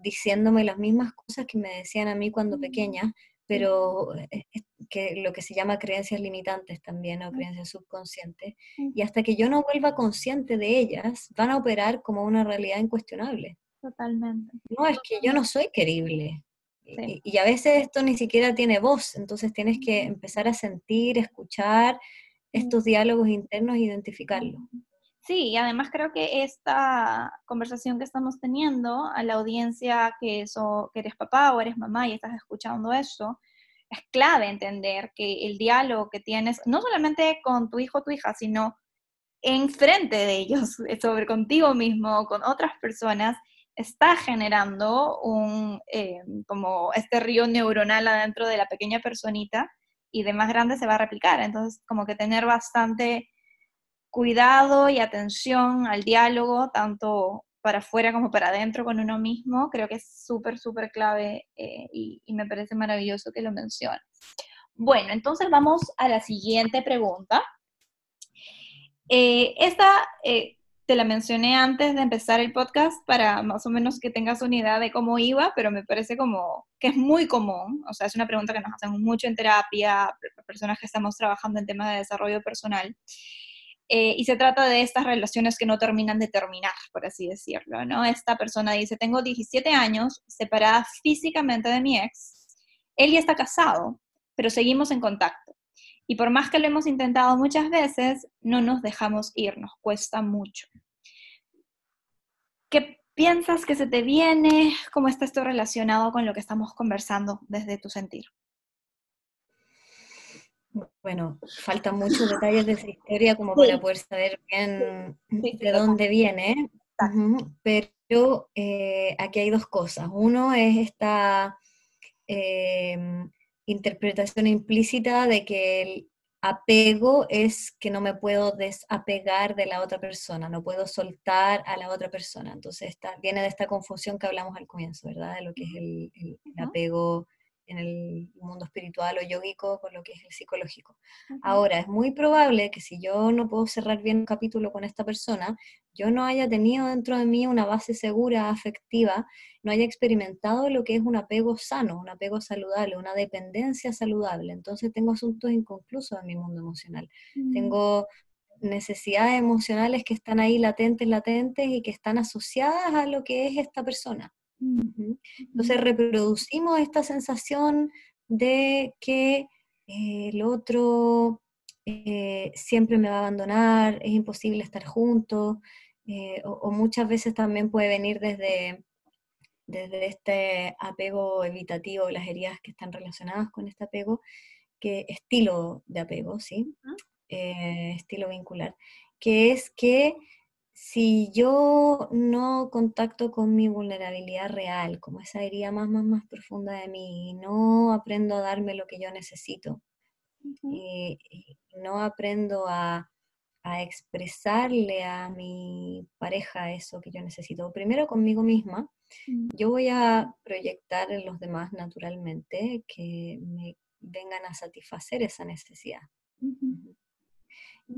diciéndome las mismas cosas que me decían a mí cuando pequeña, pero eh, que lo que se llama creencias limitantes también o creencias subconscientes, y hasta que yo no vuelva consciente de ellas, van a operar como una realidad incuestionable. Totalmente. No, es que yo no soy querible, y, a veces esto ni siquiera tiene voz, entonces tienes que empezar a sentir, escuchar estos diálogos internos e identificarlos. Sí, y además creo que esta conversación que estamos teniendo a la audiencia que, eso, que eres papá o eres mamá y estás escuchando esto, es clave entender que el diálogo que tienes, no solamente con tu hijo o tu hija, sino enfrente de ellos, [laughs] sobre contigo mismo, con otras personas, está generando un, eh, como este río neuronal adentro de la pequeña personita y de más grande se va a replicar. Entonces, como que tener bastante cuidado y atención al diálogo, tanto para afuera como para adentro con uno mismo, creo que es súper, súper clave eh, y, me parece maravilloso que lo menciones. Bueno, entonces vamos a la siguiente pregunta. Eh, esta te la mencioné antes de empezar el podcast para más o menos que tengas una idea de cómo iba, pero me parece como que es muy común, o sea, es una pregunta que nos hacemos mucho en terapia, personas que estamos trabajando en temas de desarrollo personal. Eh, y se trata de estas relaciones que no terminan de terminar, por así decirlo, ¿no? Esta persona dice, tengo 17 años, separada físicamente de mi ex, él ya está casado, pero seguimos en contacto. Y por más que lo hemos intentado muchas veces, no nos dejamos ir, nos cuesta mucho. ¿Qué piensas que se te viene? ¿Cómo está esto relacionado con lo que estamos conversando desde tu sentir? Bueno, faltan muchos detalles de esa historia como para poder saber bien de dónde viene, pero eh, aquí hay dos cosas. Uno es esta em, interpretación implícita de que el apego es que no me puedo desapegar de la otra persona, no puedo soltar a la otra persona. Entonces viene de esta confusión que hablamos al comienzo, ¿verdad? De lo que es el, el apego en el mundo espiritual o yógico con lo que es el psicológico. Ahora, es muy probable que si yo no puedo cerrar bien un capítulo con esta persona, yo no haya tenido dentro de mí una base segura, afectiva, no haya experimentado lo que es un apego sano, un apego saludable, una dependencia saludable. Entonces tengo asuntos inconclusos en mi mundo emocional. Mm. Tengo necesidades emocionales que están ahí latentes, latentes y que están asociadas a lo que es esta persona. Entonces reproducimos esta sensación de que eh, el otro eh, siempre me va a abandonar, es imposible estar juntos, eh, o, muchas veces también puede venir desde, desde este apego evitativo, las heridas que están relacionadas con este apego, que estilo de apego, ¿sí? estilo vincular, que es que si yo no contacto con mi vulnerabilidad real, como esa herida más, más, más profunda de mí, no aprendo a darme lo que yo necesito, y, no aprendo a, expresarle a mi pareja eso que yo necesito, primero conmigo misma, mm. yo voy a proyectar en los demás naturalmente que me vengan a satisfacer esa necesidad.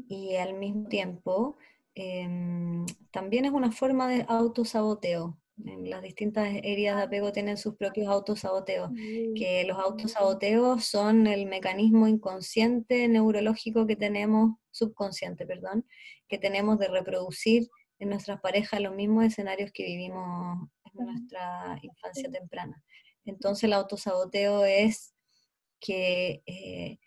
Y al mismo tiempo, Em, también es una forma de autosaboteo. Las distintas heridas de apego tienen sus propios autosaboteos, que los autosaboteos son el mecanismo inconsciente neurológico que tenemos, subconsciente, perdón, que tenemos de reproducir en nuestras parejas los mismos escenarios que vivimos en nuestra infancia temprana. Entonces el autosaboteo es que eh,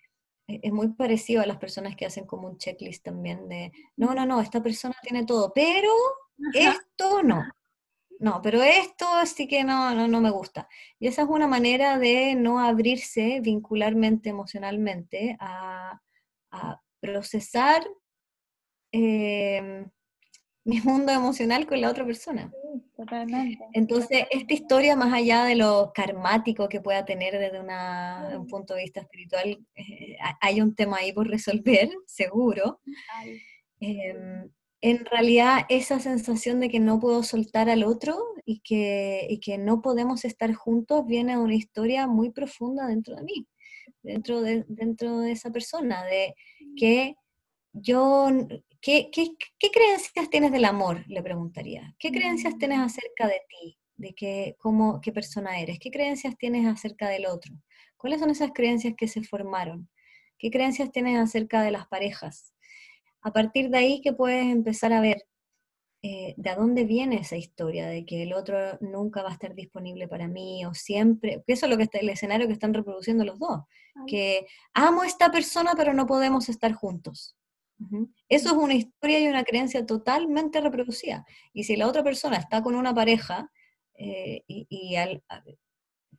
e-, es muy parecido a las personas que hacen como un checklist también de, no, no, no, esta persona tiene todo, pero esto no. No, pero esto sí que no, no, no me gusta. Y esa es una manera de no abrirse vincularmente, emocionalmente, a, procesar eh, mi mundo emocional con la otra persona. totalmente. Entonces, esta historia, más allá de lo karmático que pueda tener desde un punto de vista espiritual, eh, hay un tema ahí por resolver, [laughs] seguro. Em, en realidad, esa sensación de que no puedo soltar al otro y que, y que no podemos estar juntos viene de una historia muy profunda dentro de mí, dentro de, dentro de esa persona, de que yo ¿Qué, creencias tienes del amor? Le preguntaría. ¿Qué creencias tienes mm. acerca de ti? De qué, cómo, qué persona eres. ¿Qué creencias tienes acerca del otro? ¿Cuáles son esas creencias que se formaron? ¿Qué creencias tienes acerca de las parejas? A partir de ahí que puedes empezar a ver eh, de dónde viene esa historia de que el otro nunca va a estar disponible para mí o siempre, que eso es lo que está el escenario que están reproduciendo los dos, que amo a esta persona pero no podemos estar juntos. Eso es una historia y una creencia totalmente reproducida. Y si la otra persona está con una pareja eh, y,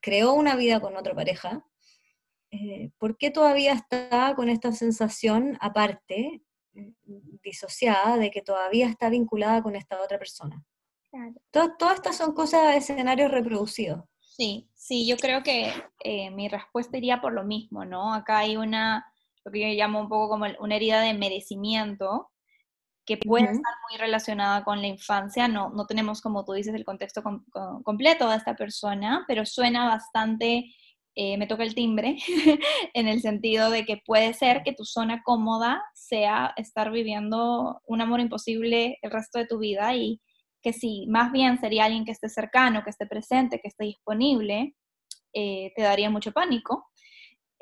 creó una vida con otra pareja, eh, ¿por qué todavía está con esta sensación aparte, disociada, de que todavía está vinculada con esta otra persona? todas estas son cosas de escenarios reproducidos. Sí, sí, yo creo que eh, mi respuesta iría por lo mismo, ¿no? Acá hay una lo que yo llamo un poco como una herida de merecimiento, que puede estar muy relacionada con la infancia. No, no tenemos, como tú dices, el contexto completo de esta persona, pero suena bastante, eh, me toca el timbre, [laughs] en el sentido de que puede ser que tu zona cómoda sea estar viviendo un amor imposible el resto de tu vida y que si más bien sería alguien que esté cercano, que esté presente, que esté disponible, eh, te daría mucho pánico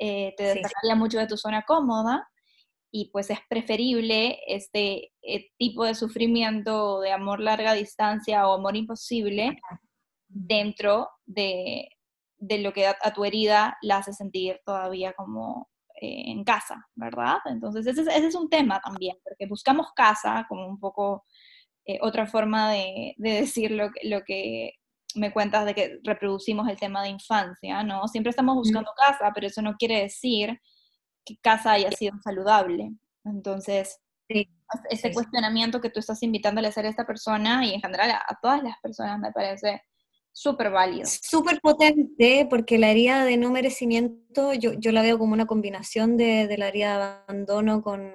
eh, te destacaría mucho de tu zona cómoda y pues es preferible este tipo de sufrimiento de amor larga distancia o amor imposible dentro de, lo que a, tu herida la hace sentir todavía como eh, en casa, ¿verdad? Entonces ese, es un tema también, porque buscamos casa como un poco otra forma de, decir lo, lo que me cuentas de que reproducimos el tema de infancia, ¿no? Siempre estamos buscando casa, pero eso no quiere decir que casa haya sido saludable. Entonces, ese cuestionamiento que tú estás invitándole a hacer a esta persona y en general a, todas las personas me parece súper válido. Súper potente, porque la herida de no merecimiento yo, yo la veo como una combinación de, de la herida de abandono con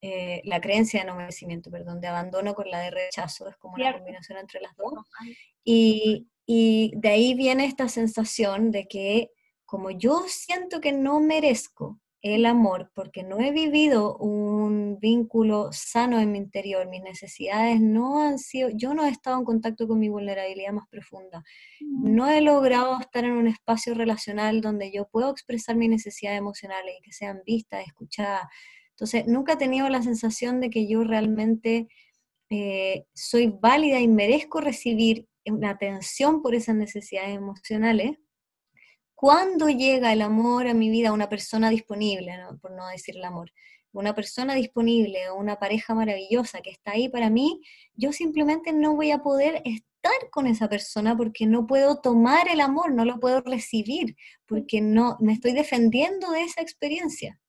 eh, la creencia de no merecimiento, perdón, de abandono con la de rechazo, es como una combinación entre las dos. Y, y de ahí viene esta sensación de que como yo siento que no merezco el amor porque no he vivido un vínculo sano en mi interior, mis necesidades no han sido, yo no he estado en contacto con mi vulnerabilidad más profunda, mm. no he logrado estar en un espacio relacional donde yo puedo expresar mis necesidades emocionales y que sean vistas, escuchadas, entonces, nunca he tenido la sensación de que yo realmente eh, soy válida y merezco recibir una atención por esas necesidades emocionales, cuando llega el amor a mi vida, una persona disponible, por no decir el amor, una persona disponible o una pareja maravillosa que está ahí para mí, yo simplemente no voy a poder estar con esa persona porque no puedo tomar el amor, no lo puedo recibir, porque no me estoy defendiendo de esa experiencia.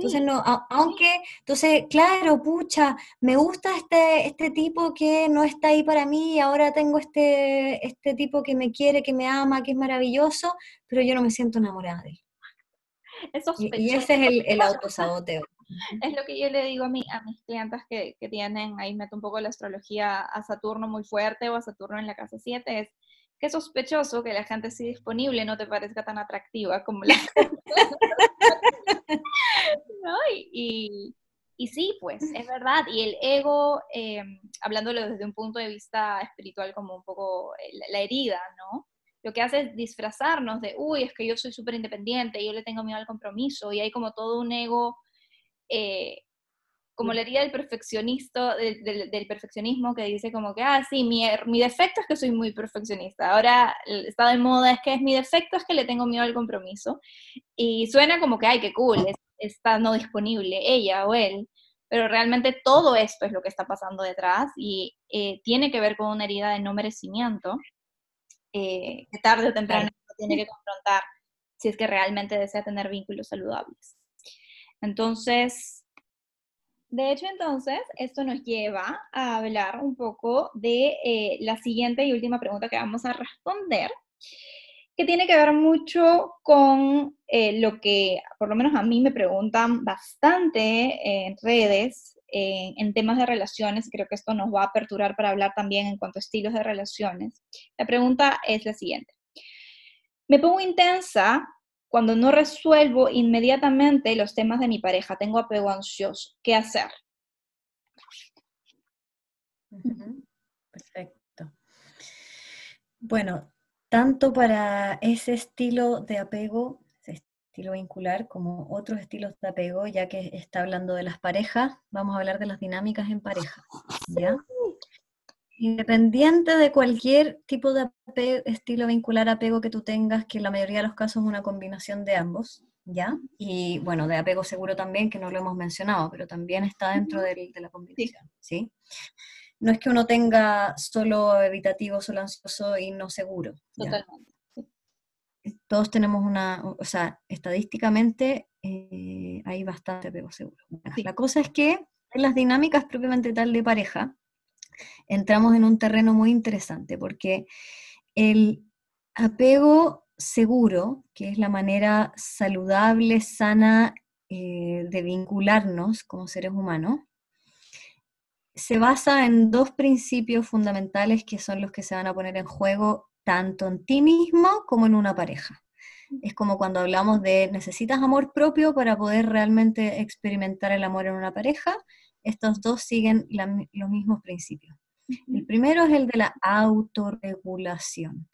Entonces, no, aunque, entonces, claro, pucha, me gusta este, este tipo que no está ahí para mí ahora tengo este, este tipo que me quiere, que me ama, que es maravilloso, pero yo no me siento enamorada de él. y, ese es el, el autosaboteo. [laughs] Es lo que yo le digo a, mí, a mis clientes que, que tienen, ahí meto un poco la astrología a Saturno muy fuerte o a Saturno en la casa 7, es que sospechoso que la gente así disponible no te parezca tan atractiva como la [laughs] Y, y, sí, pues, es verdad. Y el ego, eh, hablándolo desde un punto de vista espiritual, como un poco la herida, ¿no? Lo que hace es disfrazarnos de, uy, es que yo soy súper independiente, yo le tengo miedo al compromiso, y hay como todo un ego eh, como le diría el perfeccionista, del, perfeccionismo que dice como que, ah, sí, mi, mi, defecto es que soy muy perfeccionista. Ahora está de moda, es que es mi defecto es que le tengo miedo al compromiso. Y suena como que, ay, qué cool, está no disponible ella o él. Pero realmente todo esto es lo que está pasando detrás y eh, tiene que ver con una herida de no merecimiento eh, que tarde o temprano tiene que confrontar si es que realmente desea tener vínculos saludables. Entonces, de hecho, entonces, esto nos lleva a hablar un poco de eh, la siguiente y última pregunta que vamos a responder, que tiene que ver mucho con eh, lo que por lo menos a mí me preguntan bastante en redes, en temas de relaciones, creo que esto nos va a aperturar para hablar también en cuanto a estilos de relaciones. La pregunta es la siguiente. Me pongo intensa cuando no resuelvo inmediatamente los temas de mi pareja, tengo apego ansioso, ¿qué hacer? Perfecto. Bueno, tanto para ese estilo de apego, ese estilo vincular, como otros estilos de apego, ya que está hablando de las parejas, vamos a hablar de las dinámicas en pareja. ¿ya? Independiente de cualquier tipo de estilo vincular apego que tú tengas, que en la mayoría de los casos es una combinación de ambos, ¿ya? Y bueno, de apego seguro también, que no lo hemos mencionado, pero también está dentro de, la combinación, ¿sí? No es que uno tenga solo evitativo, solo ansioso y no seguro. Totalmente. Todos tenemos una, o sea, estadísticamente eh, hay bastante apego seguro. La cosa es que en las dinámicas propiamente tal de pareja, entramos en un terreno muy interesante, porque el apego seguro, que es la manera saludable, sana eh, de vincularnos como seres humanos, se basa en dos principios fundamentales que son los que se van a poner en juego tanto en ti mismo como en una pareja. Es como cuando hablamos de necesitas amor propio para poder realmente experimentar el amor en una pareja, estos dos siguen los mismos principios. El primero es el de la autorregulación.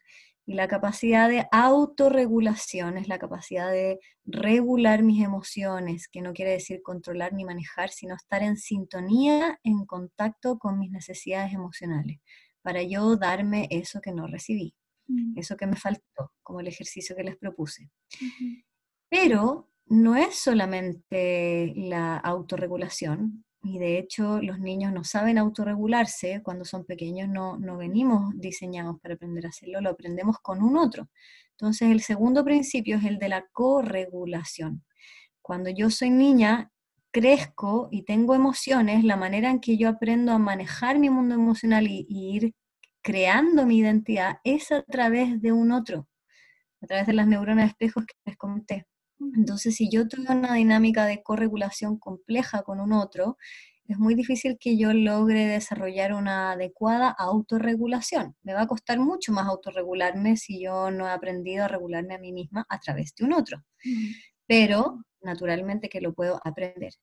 Y la capacidad de autorregulación es la capacidad de regular mis emociones, que no quiere decir controlar ni manejar, sino estar en sintonía, en contacto con mis necesidades emocionales, para yo darme eso que no recibí, mm. eso que me faltó, como el ejercicio que les propuse. Pero no es solamente la autorregulación, y de hecho los niños no saben autorregularse cuando son pequeños, no, no venimos diseñados para aprender a hacerlo, lo aprendemos con un otro. Entonces el segundo principio es el de la corregulación. Cuando yo soy niña, crezco y tengo emociones, la manera en que yo aprendo a manejar mi mundo emocional y, y ir creando mi identidad es a través de un otro, a través de las neuronas de espejos que les comenté. Entonces, si yo tengo una dinámica de corregulación compleja con un otro, es muy difícil que yo logre desarrollar una adecuada autorregulación. Me va a costar mucho más autorregularme si yo no he aprendido a regularme a mí misma a través de un otro. Pero, naturalmente que lo puedo aprender.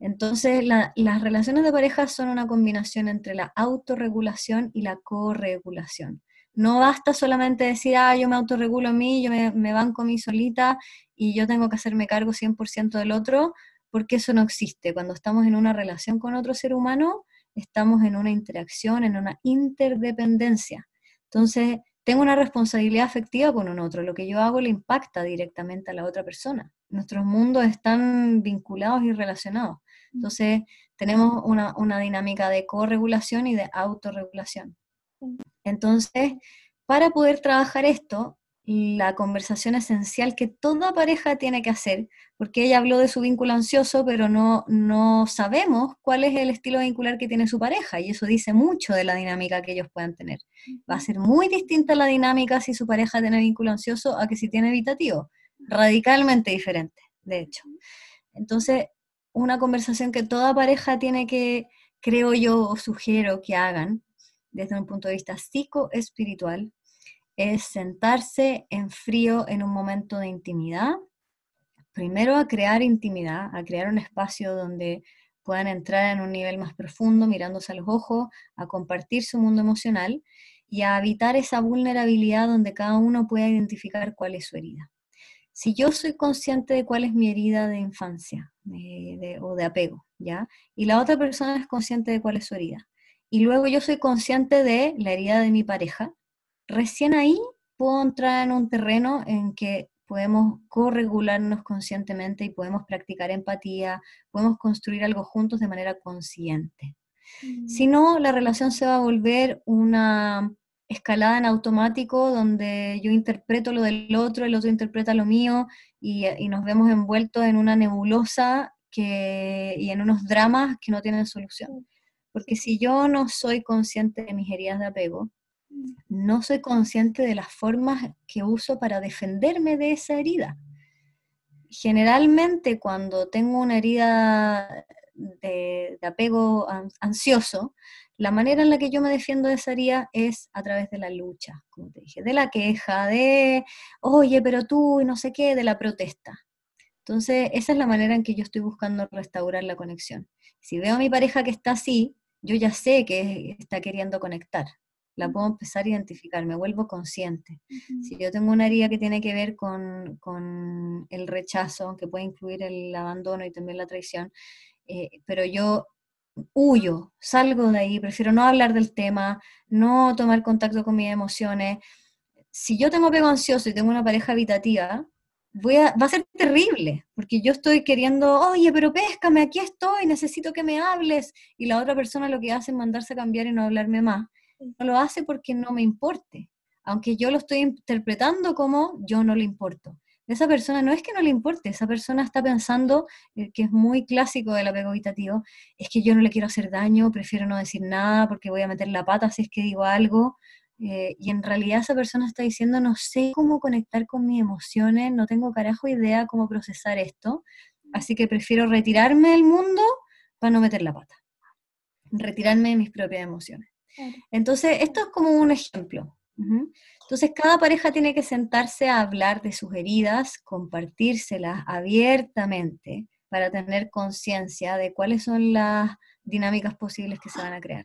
Entonces, las relaciones de pareja son una combinación entre la autorregulación y la corregulación. No basta solamente decir, ah, yo me autorregulo a mí, yo me, me banco a mí solita y yo tengo que hacerme cargo 100% del otro, porque eso no existe. Cuando estamos en una relación con otro ser humano, estamos en una interacción, en una interdependencia. Entonces, tengo una responsabilidad afectiva con un otro. Lo que yo hago le impacta directamente a la otra persona. Nuestros mundos están vinculados y relacionados. Entonces, tenemos una, una dinámica de corregulación y de autorregulación. Entonces, para poder trabajar esto, la conversación esencial que toda pareja tiene que hacer, porque ella habló de su vínculo ansioso, pero no, no sabemos cuál es el estilo vincular que tiene su pareja, y eso dice mucho de la dinámica que ellos puedan tener. Va a ser muy distinta la dinámica si su pareja tiene vínculo ansioso a que si tiene evitativo, radicalmente diferente, de hecho. Entonces, una conversación que toda pareja tiene que, creo yo, o sugiero que hagan desde un punto de vista psicoespiritual, es sentarse en frío en un momento de intimidad. Primero a crear intimidad, a crear un espacio donde puedan entrar en un nivel más profundo, mirándose a los ojos, a compartir su mundo emocional y a evitar esa vulnerabilidad donde cada uno pueda identificar cuál es su herida. Si yo soy consciente de cuál es mi herida de infancia o de apego, ¿ya? Y la otra persona es consciente de cuál es su herida. Y luego yo soy consciente de la herida de mi pareja, recién ahí puedo entrar en un terreno en que podemos corregularnos conscientemente y podemos practicar empatía, podemos construir algo juntos de manera consciente. Mm. Si no, la relación se va a volver una escalada en automático donde yo interpreto lo del otro, el otro interpreta lo mío y, nos vemos envueltos en una nebulosa que, y en unos dramas que no tienen solución. Porque si yo no soy consciente de mis heridas de apego, no soy consciente de las formas que uso para defenderme de esa herida. Generalmente cuando tengo una herida de, apego ansioso, la manera en la que yo me defiendo de esa herida es a través de la lucha, como te dije, de la queja, de, oye, pero tú, y no sé qué, de la protesta. Entonces, esa es la manera en que yo estoy buscando restaurar la conexión. Si veo a mi pareja que está así, yo ya sé que está queriendo conectar la puedo empezar a identificar, me vuelvo consciente. Si yo tengo una herida que tiene que ver con, el rechazo, que puede incluir el abandono y también la traición, eh, pero yo huyo, salgo de ahí, prefiero no hablar del tema, no tomar contacto con mis emociones. Si yo tengo apego ansioso y tengo una pareja habitativa, voy a, va a ser terrible, porque yo estoy queriendo, oye, pero péscame, aquí estoy, necesito que me hables, y la otra persona lo que hace es mandarse a cambiar y no hablarme más no lo hace porque no me importe, aunque yo lo estoy interpretando como yo no le importo. Esa persona no es que no le importe, esa persona está pensando, eh, que es muy clásico del apego evitativo, es que yo no le quiero hacer daño, prefiero no decir nada porque voy a meter la pata si es que digo algo. Eh, y en realidad esa persona está diciendo, no sé cómo conectar con mis emociones, no tengo carajo idea cómo procesar esto, así que prefiero retirarme del mundo para no meter la pata, retirarme de mis propias emociones. Entonces, esto es como un ejemplo. Entonces, cada pareja tiene que sentarse a hablar de sus heridas, compartírselas abiertamente para tener conciencia de cuáles son las dinámicas posibles que se van a crear.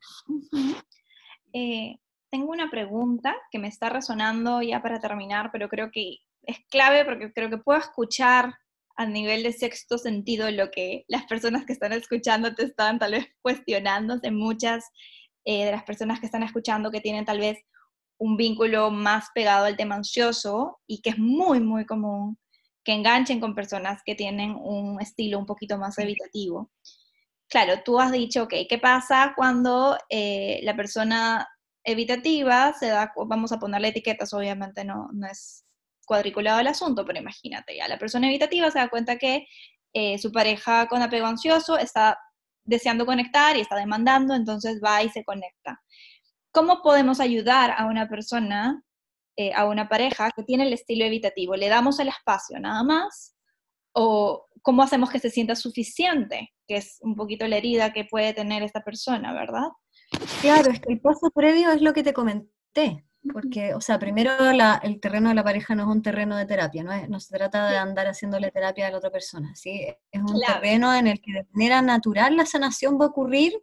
Eh, tengo una pregunta que me está resonando ya para terminar, pero creo que es clave porque creo que puedo escuchar a nivel de sexto sentido lo que las personas que están escuchando te están tal vez cuestionándose muchas eh, de las personas que están escuchando que tienen tal vez un vínculo más pegado al tema ansioso y que es muy, muy común que enganchen con personas que tienen un estilo un poquito más evitativo. Claro, tú has dicho, ok, ¿qué pasa cuando eh, la persona evitativa se da, vamos a ponerle etiquetas, obviamente no, no es cuadriculado el asunto, pero imagínate ya, la persona evitativa se da cuenta que eh, su pareja con apego ansioso está deseando conectar y está demandando, entonces va y se conecta. ¿Cómo podemos ayudar a una persona, eh, a una pareja que tiene el estilo evitativo? ¿Le damos el espacio nada más? ¿O cómo hacemos que se sienta suficiente? Que es un poquito la herida que puede tener esta persona, ¿verdad? Claro, es que el paso previo es lo que te comenté. Porque, o sea, primero el terreno de la pareja no es un terreno de terapia, no, no se trata de andar haciéndole terapia a la otra persona, ¿sí? Es un terreno en el que de manera natural la sanación va a ocurrir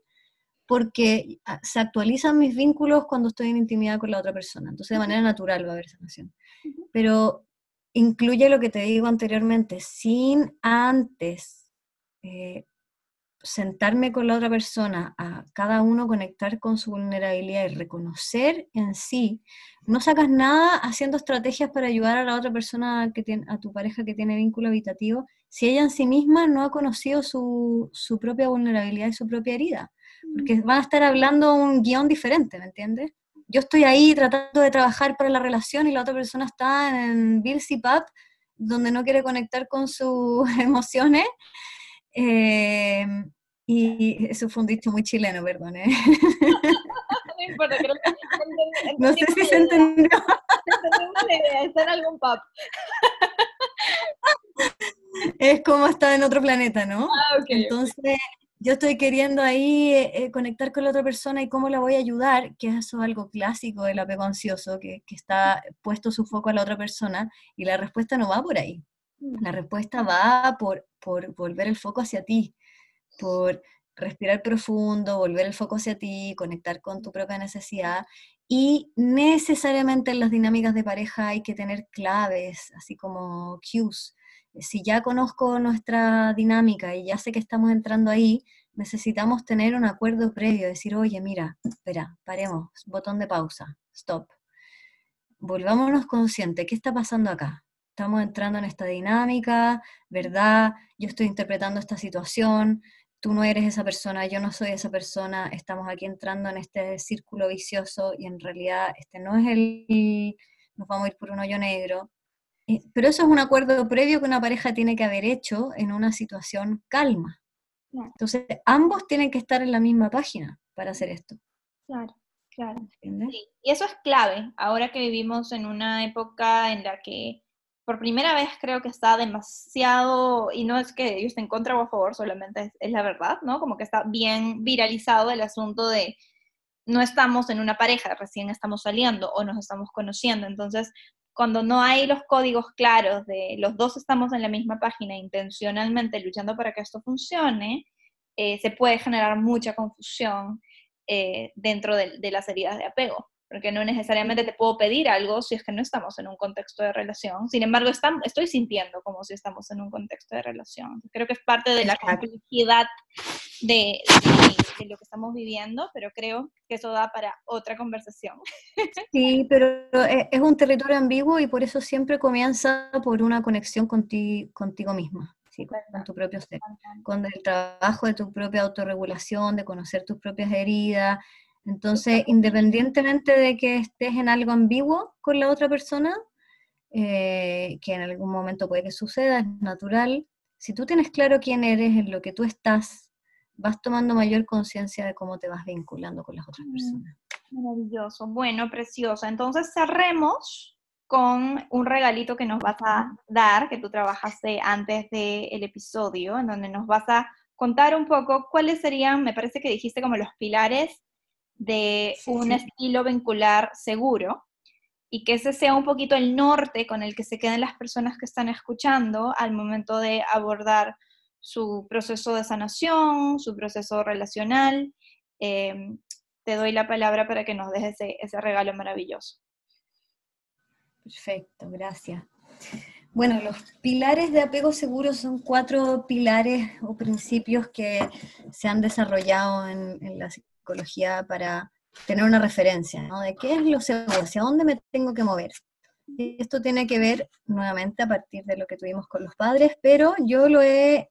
porque ah, se actualizan mis vínculos cuando estoy en intimidad con la otra persona. Entonces, de manera natural va a haber sanación. Pero incluye lo que te digo anteriormente, sin antes eh, sentarme con la otra persona, a cada uno conectar con su vulnerabilidad y reconocer en sí, no sacas nada haciendo estrategias para ayudar a la otra persona, que tiene, a tu pareja que tiene vínculo habitativo, si ella en sí misma no ha conocido su, su propia vulnerabilidad y su propia herida. Porque mm. van a estar hablando un guion diferente, ¿me entiendes? Yo estoy ahí tratando de trabajar para la relación y la otra persona está en Bill Pap, donde no quiere conectar con sus [laughs] emociones eh, y eso fue un dicho muy chileno, perdón. ¿eh? [laughs] no importa, creo que No sé si se entendió. Entendemos la idea, está en algún pub. Es como estar en otro planeta, ¿no? Ah, okay, Entonces, yo estoy queriendo ahí eh, conectar con la otra persona y cómo la voy a ayudar, que eso es algo clásico del apego ansioso, que, que está puesto su foco a la otra persona y la respuesta no va por ahí. La respuesta va por, por volver el foco hacia ti, por respirar profundo, volver el foco hacia ti, conectar con tu propia necesidad. Y necesariamente en las dinámicas de pareja hay que tener claves, así como cues. Si ya conozco nuestra dinámica y ya sé que estamos entrando ahí, necesitamos tener un acuerdo previo, decir, oye, mira, espera, paremos, botón de pausa, stop. Volvámonos conscientes, ¿qué está pasando acá? Estamos entrando en esta dinámica, ¿verdad? Yo estoy interpretando esta situación, tú no eres esa persona, yo no soy esa persona, estamos aquí entrando en este círculo vicioso y en realidad este no es el, nos vamos a ir por un hoyo negro. Pero eso es un acuerdo previo que una pareja tiene que haber hecho en una situación calma. Entonces, ambos tienen que estar en la misma página para hacer esto. Claro, claro. Y eso es clave, ahora que vivimos en una época en la que por primera vez creo que está demasiado, y no es que yo esté en contra o a favor, solamente es, la verdad, ¿no? Como que está bien viralizado el asunto de no estamos en una pareja, recién estamos saliendo o nos estamos conociendo. Entonces, cuando no hay los códigos claros de los dos estamos en la misma página intencionalmente luchando para que esto funcione, eh, se puede generar mucha confusión eh, dentro de las heridas de apego porque no necesariamente te puedo pedir algo si es que no estamos en un contexto de relación. Sin embargo, estoy sintiendo como si estamos en un contexto de relación. Creo que es parte de la complejidad de, lo que estamos viviendo, pero creo que eso da para otra conversación. [laughs] Sí, pero e, es un territorio ambiguo y por eso siempre comienza por una conexión contigo misma. con tu propio ser, con el trabajo de tu propia autorregulación, de conocer tus propias heridas, entonces, independientemente de que estés en algo ambiguo con la otra persona, eh, que en algún momento puede que suceda, es natural, si tú tienes claro quién eres, en lo que tú estás, vas tomando mayor conciencia de cómo te vas vinculando con las otras mm, personas. Maravilloso, bueno, preciosa. Entonces cerremos con un regalito que nos vas a dar, que tú trabajaste antes del episodio, en donde nos vas a contar un poco cuáles serían, me parece que dijiste como los pilares de un estilo vincular seguro y que ese sea un poquito el norte con el que se queden las personas que están escuchando al momento de abordar su proceso de sanación, su proceso relacional. Em, te doy la palabra para que nos dejes ese, ese regalo maravilloso. Perfecto, gracias. Bueno, los pilares de apego seguro son cuatro pilares o principios que se han desarrollado en, en la para tener una referencia, ¿no? De qué es lo seguro, hacia dónde me tengo que mover. Y esto tiene que ver nuevamente a partir de lo que tuvimos con los padres, pero yo lo he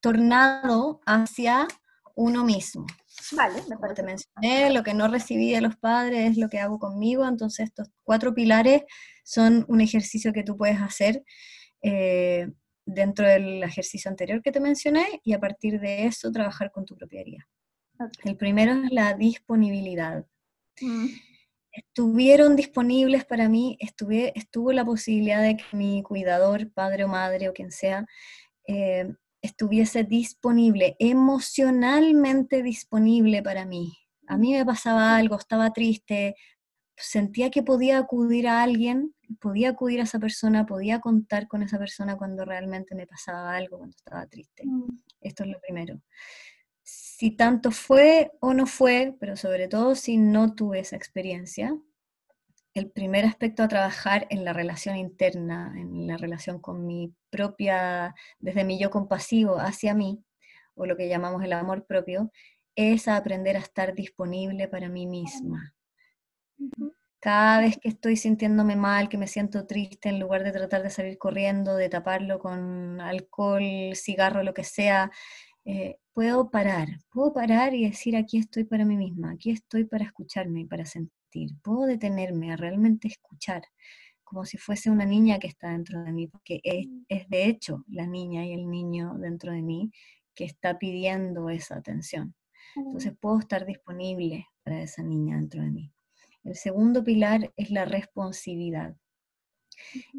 tornado hacia uno mismo. Vale, me Como te mencioné, lo que no recibí de los padres es lo que hago conmigo, entonces estos cuatro pilares son un ejercicio que tú puedes hacer eh, dentro del ejercicio anterior que te mencioné y a partir de eso trabajar con tu propia herida. El primero es la disponibilidad. Mm. Estuvieron disponibles para mí, estuve, estuvo la posibilidad de que mi cuidador, padre o madre o quien sea, eh, estuviese disponible, emocionalmente disponible para mí. A mí me pasaba algo, estaba triste, sentía que podía acudir a alguien, podía acudir a esa persona, podía contar con esa persona cuando realmente me pasaba algo, cuando estaba triste. Mm. Esto es lo primero si tanto fue o no fue, pero sobre todo si no tuve esa experiencia, el primer aspecto a trabajar en la relación interna, en la relación con mi propia, desde mi yo compasivo hacia mí, o lo que llamamos el amor propio, es aprender a estar disponible para mí misma. Cada vez que estoy sintiéndome mal, que me siento triste, en lugar de tratar de salir corriendo, de taparlo con alcohol, cigarro, lo que sea, eh, puedo parar, puedo parar y decir, aquí estoy para mí misma, aquí estoy para escucharme y para sentir. Puedo detenerme a realmente escuchar, como si fuese una niña que está dentro de mí, porque es, mm. es de hecho la niña y el niño dentro de mí que está pidiendo esa atención. Entonces puedo estar disponible para esa niña dentro de mí. El segundo pilar es la responsividad.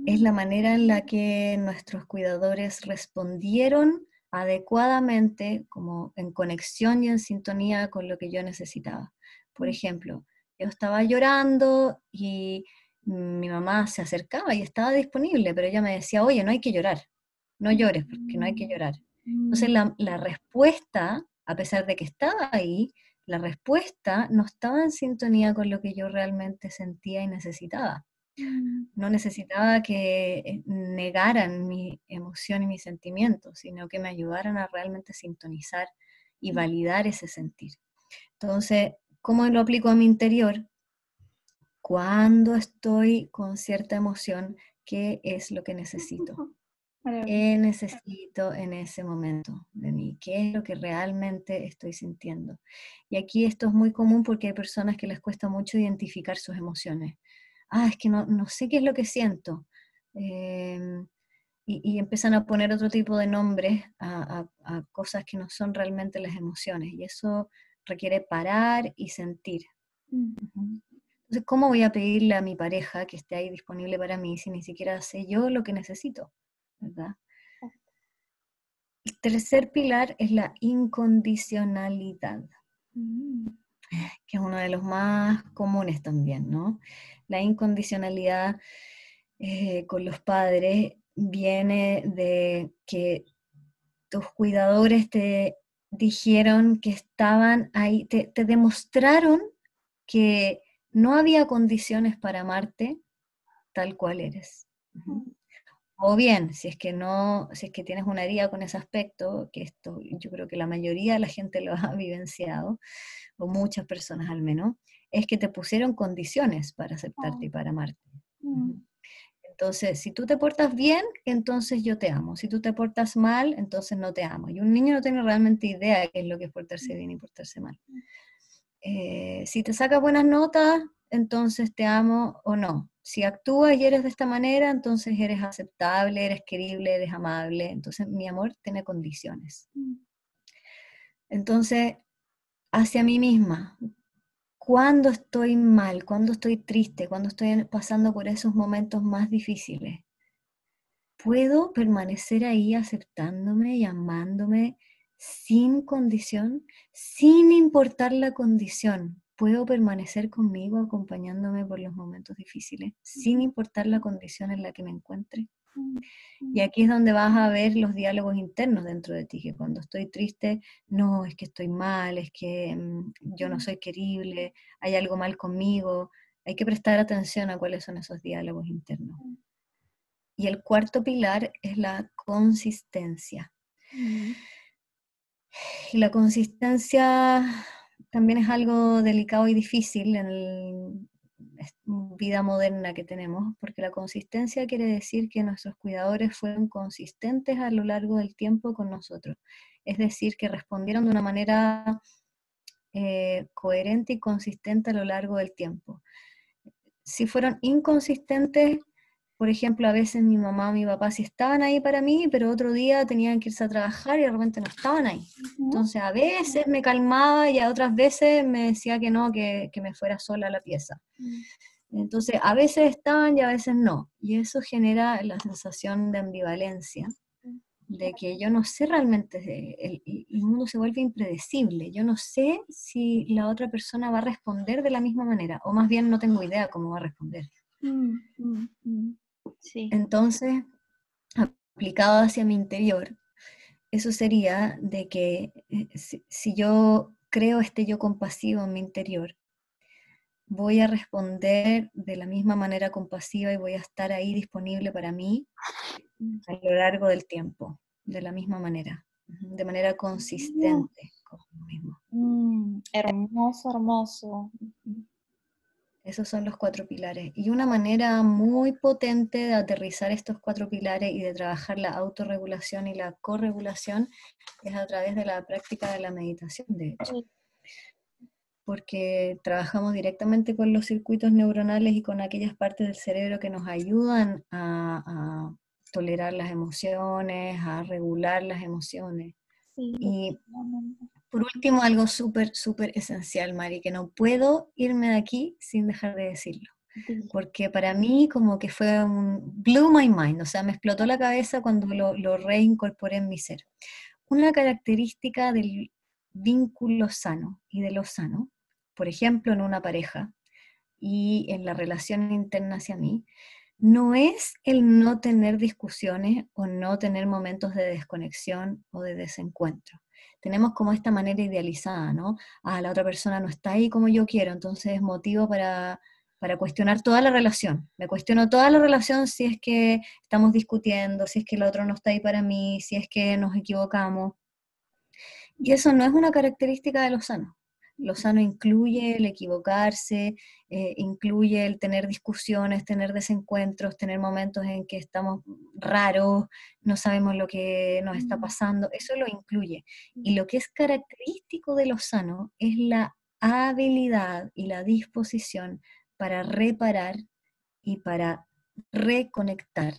Es la manera en la que nuestros cuidadores respondieron adecuadamente, como en conexión y en sintonía con lo que yo necesitaba. Por ejemplo, yo estaba llorando y mi mamá se acercaba y estaba disponible, pero ella me decía, oye, no hay que llorar, no llores porque no hay que llorar. Entonces la, la respuesta, a pesar de que estaba ahí, la respuesta no estaba en sintonía con lo que yo realmente sentía y necesitaba. No necesitaba que eh, negaran mi emoción y mi sentimiento, sino que me ayudaran a realmente sintonizar y mm. validar ese sentir. Entonces, ¿cómo lo aplico a mi interior? Cuando estoy con cierta emoción, ¿qué es lo que necesito? [laughs] ¿Qué necesito en ese momento de mí? ¿Qué es lo que realmente estoy sintiendo? Y aquí esto es muy común porque hay personas que les cuesta mucho identificar sus emociones. Ah, es que no, sé qué es lo que siento. Em, y, empiezan a poner otro tipo de nombres a, cosas que no son realmente las emociones. Y eso requiere parar y sentir. Mm. Entonces, ¿cómo voy a pedirle a mi pareja que esté ahí disponible para mí si ni siquiera sé yo lo que necesito? ¿verdad? El tercer pilar es la incondicionalidad, mm. Que es uno de los más comunes también, ¿no? La incondicionalidad eh, con los padres viene de que tus cuidadores te dijeron que estaban ahí, te, demostraron que no había condiciones para amarte tal cual eres. O bien, si es que no, si es que tienes una herida con ese aspecto, que esto yo creo que la mayoría de la gente lo ha [laughs] vivenciado, o muchas personas al menos, es que te pusieron condiciones para aceptarte y para amarte. Mm. Entonces, si tú te portas bien, entonces yo te amo. Si tú te portas mal, entonces no te amo. Y un niño no tiene realmente idea de qué es lo que es portarse bien y portarse mal. Eh, si te sacas buenas notas, entonces te amo o no si actúas y eres de esta manera, entonces eres aceptable, eres querible, eres amable. Entonces mi amor tiene condiciones. Mm. Entonces, hacia mí misma, cuando estoy mal, cuando estoy triste, cuando estoy pasando por esos momentos más difíciles, puedo permanecer ahí aceptándome y amándome sin condición, sin importar la condición puedo permanecer conmigo acompañándome por los momentos difíciles, sin importar la condición en la que me encuentre. Y aquí es donde vas a ver los diálogos internos dentro de ti, que cuando estoy triste, no, es que estoy mal, es que mm, yo no soy querible, hay algo mal conmigo. Hay que prestar atención a cuáles son esos diálogos internos. Y el cuarto pilar es la consistencia. Y la consistencia también es algo delicado y difícil en la vida moderna que tenemos, porque la consistencia quiere decir que nuestros cuidadores fueron consistentes a lo largo del tiempo con nosotros, es decir, que respondieron de una manera eh, coherente y consistente a lo largo del tiempo. Si fueron inconsistentes, por ejemplo, a veces mi mamá o mi papá sí estaban ahí para mí, pero otro día tenían que irse a trabajar y de repente no estaban ahí. Entonces a veces me calmaba y a otras veces me decía que no, que, me fuera sola a la pieza. Mm. Entonces a veces estaban y a veces no. Y eso genera la sensación de ambivalencia, de que yo no sé realmente, el, el mundo se vuelve impredecible. Yo no sé si la otra persona va a responder de la misma manera, o más bien no tengo idea cómo va a responder. Mm, mm, entonces, aplicado hacia mi interior, eso sería de que eh, si, yo creo este yo compasivo en mi interior, voy a responder de la misma manera compasiva y voy a estar ahí disponible para mí a lo largo del tiempo, de la misma manera. de manera consistente con uno mismo. Mm, hermoso, hermoso. Esos son los cuatro pilares. Y una manera muy potente de aterrizar estos cuatro pilares y de trabajar la autorregulación y la corregulación es a través de la práctica de la meditación, de hecho. Porque trabajamos directamente con los circuitos neuronales y con aquellas partes del cerebro que nos ayudan a, tolerar las emociones, a regular las emociones. y por último, algo súper, súper esencial, Mari, que no puedo irme de aquí sin dejar de decirlo. Porque para mí como que fue un... blew my mind, o sea, me explotó la cabeza cuando lo, lo reincorporé en mi ser. Una característica del vínculo sano y de lo sano, por ejemplo, en una pareja y en la relación interna hacia mí, no es el no tener discusiones o no tener momentos de desconexión o de desencuentro tenemos como esta manera idealizada, ¿no? Ah, la otra persona no está ahí como yo quiero, entonces es motivo para, para cuestionar toda la relación. Me cuestiono toda la relación si es que estamos discutiendo, si es que el otro no está ahí para mí, si es que nos equivocamos. Y eso no es una característica de los sanos. Lo sano incluye el equivocarse, eh, incluye el tener discusiones, tener desencuentros, tener momentos en que estamos raros, no sabemos lo que nos está pasando, eso lo incluye. Y lo que es característico de lo sano es la habilidad y la disposición para reparar y para reconectar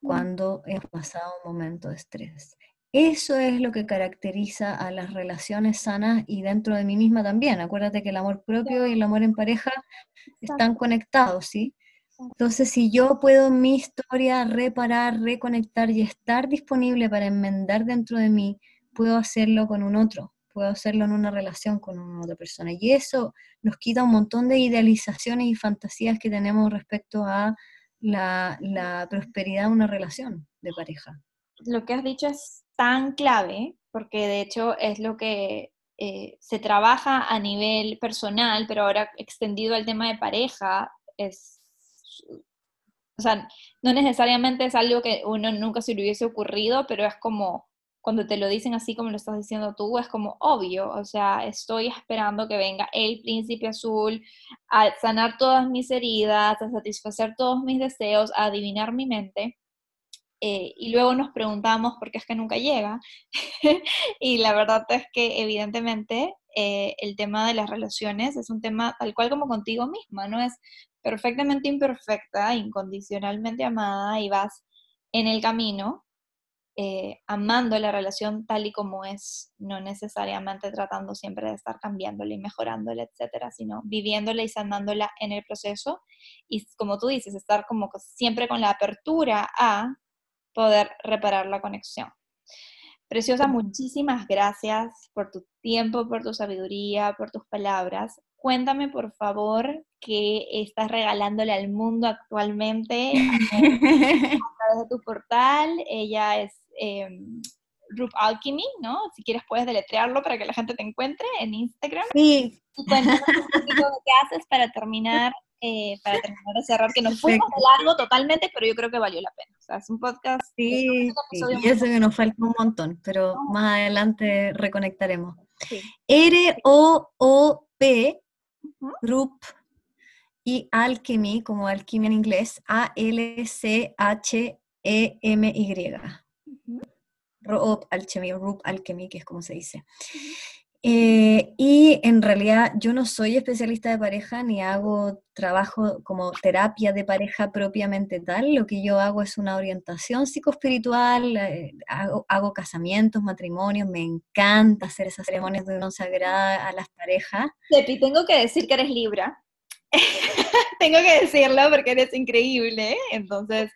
cuando hemos pasado un momento de estrés. Eso es lo que caracteriza a las relaciones sanas y dentro de mí misma también. Acuérdate que el amor propio y el amor en pareja están conectados, ¿sí? Entonces, si yo puedo en mi historia reparar, reconectar y estar disponible para enmendar dentro de mí, puedo hacerlo con un otro, puedo hacerlo en una relación con una otra persona. Y eso nos quita un montón de idealizaciones y fantasías que tenemos respecto a la, la prosperidad de una relación de pareja. Lo que has dicho es tan clave, porque de hecho es lo que eh, se trabaja a nivel personal, pero ahora extendido al tema de pareja, es, o sea, no necesariamente es algo que uno nunca se le hubiese ocurrido, pero es como, cuando te lo dicen así como lo estás diciendo tú, es como obvio, o sea, estoy esperando que venga el príncipe azul a sanar todas mis heridas, a satisfacer todos mis deseos, a adivinar mi mente. Eh, y luego nos preguntamos por qué es que nunca llega. [laughs] y la verdad es que evidentemente eh, el tema de las relaciones es un tema tal cual como contigo misma, ¿no? Es perfectamente imperfecta, incondicionalmente amada y vas en el camino eh, amando la relación tal y como es, no necesariamente tratando siempre de estar cambiándola y mejorándola, etcétera, sino viviéndola y sanándola en el proceso. Y como tú dices, estar como siempre con la apertura a poder reparar la conexión. Preciosa, muchísimas gracias por tu tiempo, por tu sabiduría, por tus palabras. Cuéntame, por favor, qué estás regalándole al mundo actualmente [laughs] a través de tu portal. Ella es eh, Alchemy, ¿no? Si quieres puedes deletrearlo para que la gente te encuentre en Instagram. Sí. Y un poquito qué haces para terminar eh, para terminar de cerrar, que nos fuimos de largo totalmente, pero yo creo que valió la pena. Sea, es un podcast. Sí, y eso que nos falta un montón, pero más adelante reconectaremos. R-O-O-P, Group, y Alchemy, como alquimia en inglés, A-L-C-H-E-M-Y. Roop Alchemy, Roop Alchemy, que es como se dice. Eh, y en realidad yo no soy especialista de pareja ni hago trabajo como terapia de pareja propiamente tal. Lo que yo hago es una orientación psicoespiritual, eh, hago, casamientos, matrimonios, me encanta hacer esas ceremonias de unión sagrada a las parejas. Sepi, tengo que decir que eres Libra. [laughs] tengo que decirlo porque eres increíble. Entonces,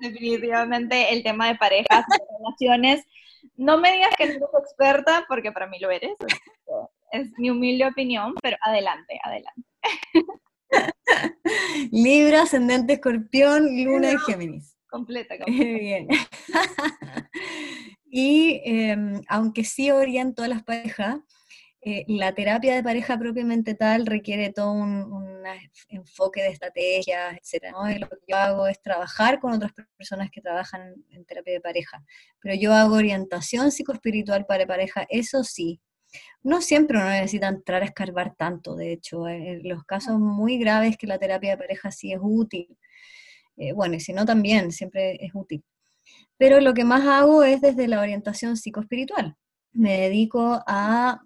definitivamente el tema de parejas, de relaciones no me digas que no eres experta, porque para mí lo eres. Es mi humilde opinión, pero adelante, adelante. [laughs] Libra, ascendente escorpión, luna y Géminis. Completa, [laughs] completa. Bien. [laughs] y em, aunque sí oriento a las parejas, eh, la terapia de pareja propiamente tal requiere toda una enfoque de estrategias, etc. lo que yo hago es trabajar con otras personas que trabajan en terapia de pareja, pero yo hago orientación psicoespiritual para pareja, eso sí. No siempre uno necesita entrar a escarbar tanto, de hecho, en los casos muy graves que la terapia de pareja sí es útil. Eh, bueno, y si no también, siempre es útil. Pero lo que más hago es desde la orientación psicoespiritual. Me dedico a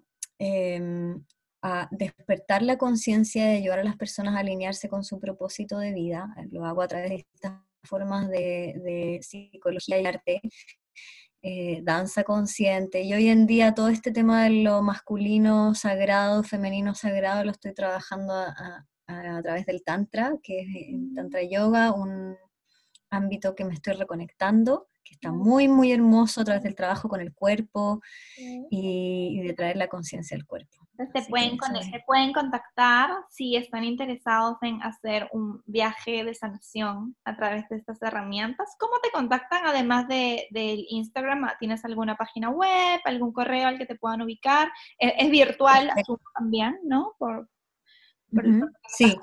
em, a despertar la conciencia de ayudar a las personas a alinearse con su propósito de vida. Lo hago a través de estas formas de, psicología y arte, eh, danza consciente. Y hoy en día todo este tema de lo masculino sagrado, femenino sagrado, lo estoy trabajando a, través del Tantra, que es el Tantra Yoga, un ámbito que me estoy reconectando que está muy, muy hermoso a través del trabajo con el cuerpo y, de traer la conciencia al cuerpo. Entonces, pueden, pueden contactar si están interesados en hacer un viaje de sanación a través de estas herramientas. ¿Cómo te contactan además de, del Instagram? ¿Tienes alguna página web, algún correo al que te puedan ubicar? Es, virtual también, ¿no? Por, sí.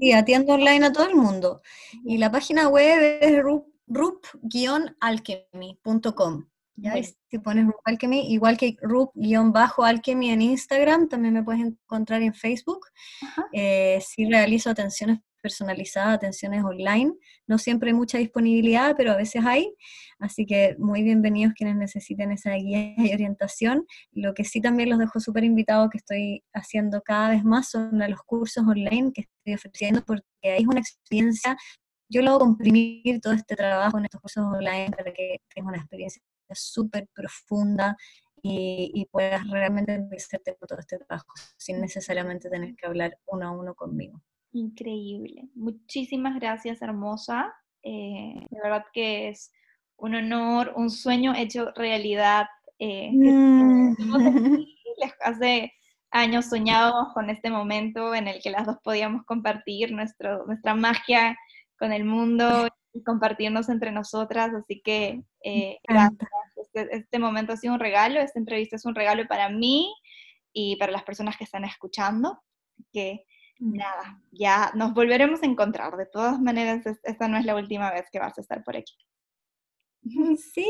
sí, atiendo online a todo el mundo. Y la página web es rup-alchemy.com. ¿ya? Si pones Rup Alchemy, igual que Rup-alchemy en Instagram, también me puedes encontrar en Facebook. Eh, si realizo atenciones personalizadas, atenciones online. No siempre hay mucha disponibilidad, pero a veces hay. Así que muy bienvenidos quienes necesiten esa guía y orientación. Lo que sí también los dejo súper invitados que estoy haciendo cada vez más son los cursos online que estoy ofreciendo porque es una experiencia yo logro comprimir todo este trabajo en estos cursos online para que tengas una experiencia súper profunda y, puedas realmente empezarte con todo este trabajo sin necesariamente tener que hablar uno a uno conmigo. Increíble. Muchísimas gracias, hermosa. Eh, de verdad que es un honor, un sueño hecho realidad. Eh, mm. Hace años soñábamos con este momento en el que las dos podíamos compartir nuestro, nuestra magia con el mundo y compartirnos entre nosotras. Así que eh, gracias. Este, este, momento ha sido un regalo, esta entrevista es un regalo para mí y para las personas que están escuchando. Que mm. nada, ya nos volveremos a encontrar. De todas maneras, esta no es la última vez que vas a estar por aquí. Sí,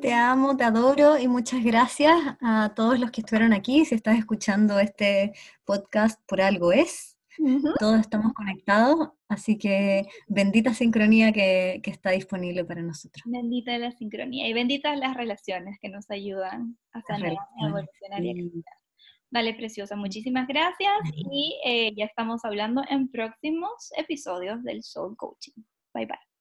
te amo, te adoro y muchas gracias a todos los que estuvieron aquí. Si estás escuchando este podcast, por algo es. Todos estamos conectados, así que bendita sincronía que, está disponible para nosotros. Bendita la sincronía y benditas las relaciones que nos ayudan a sanar, a evolucionar y Dale, preciosa, muchísimas gracias y eh, ya estamos hablando en próximos episodios del Soul Coaching. Bye bye.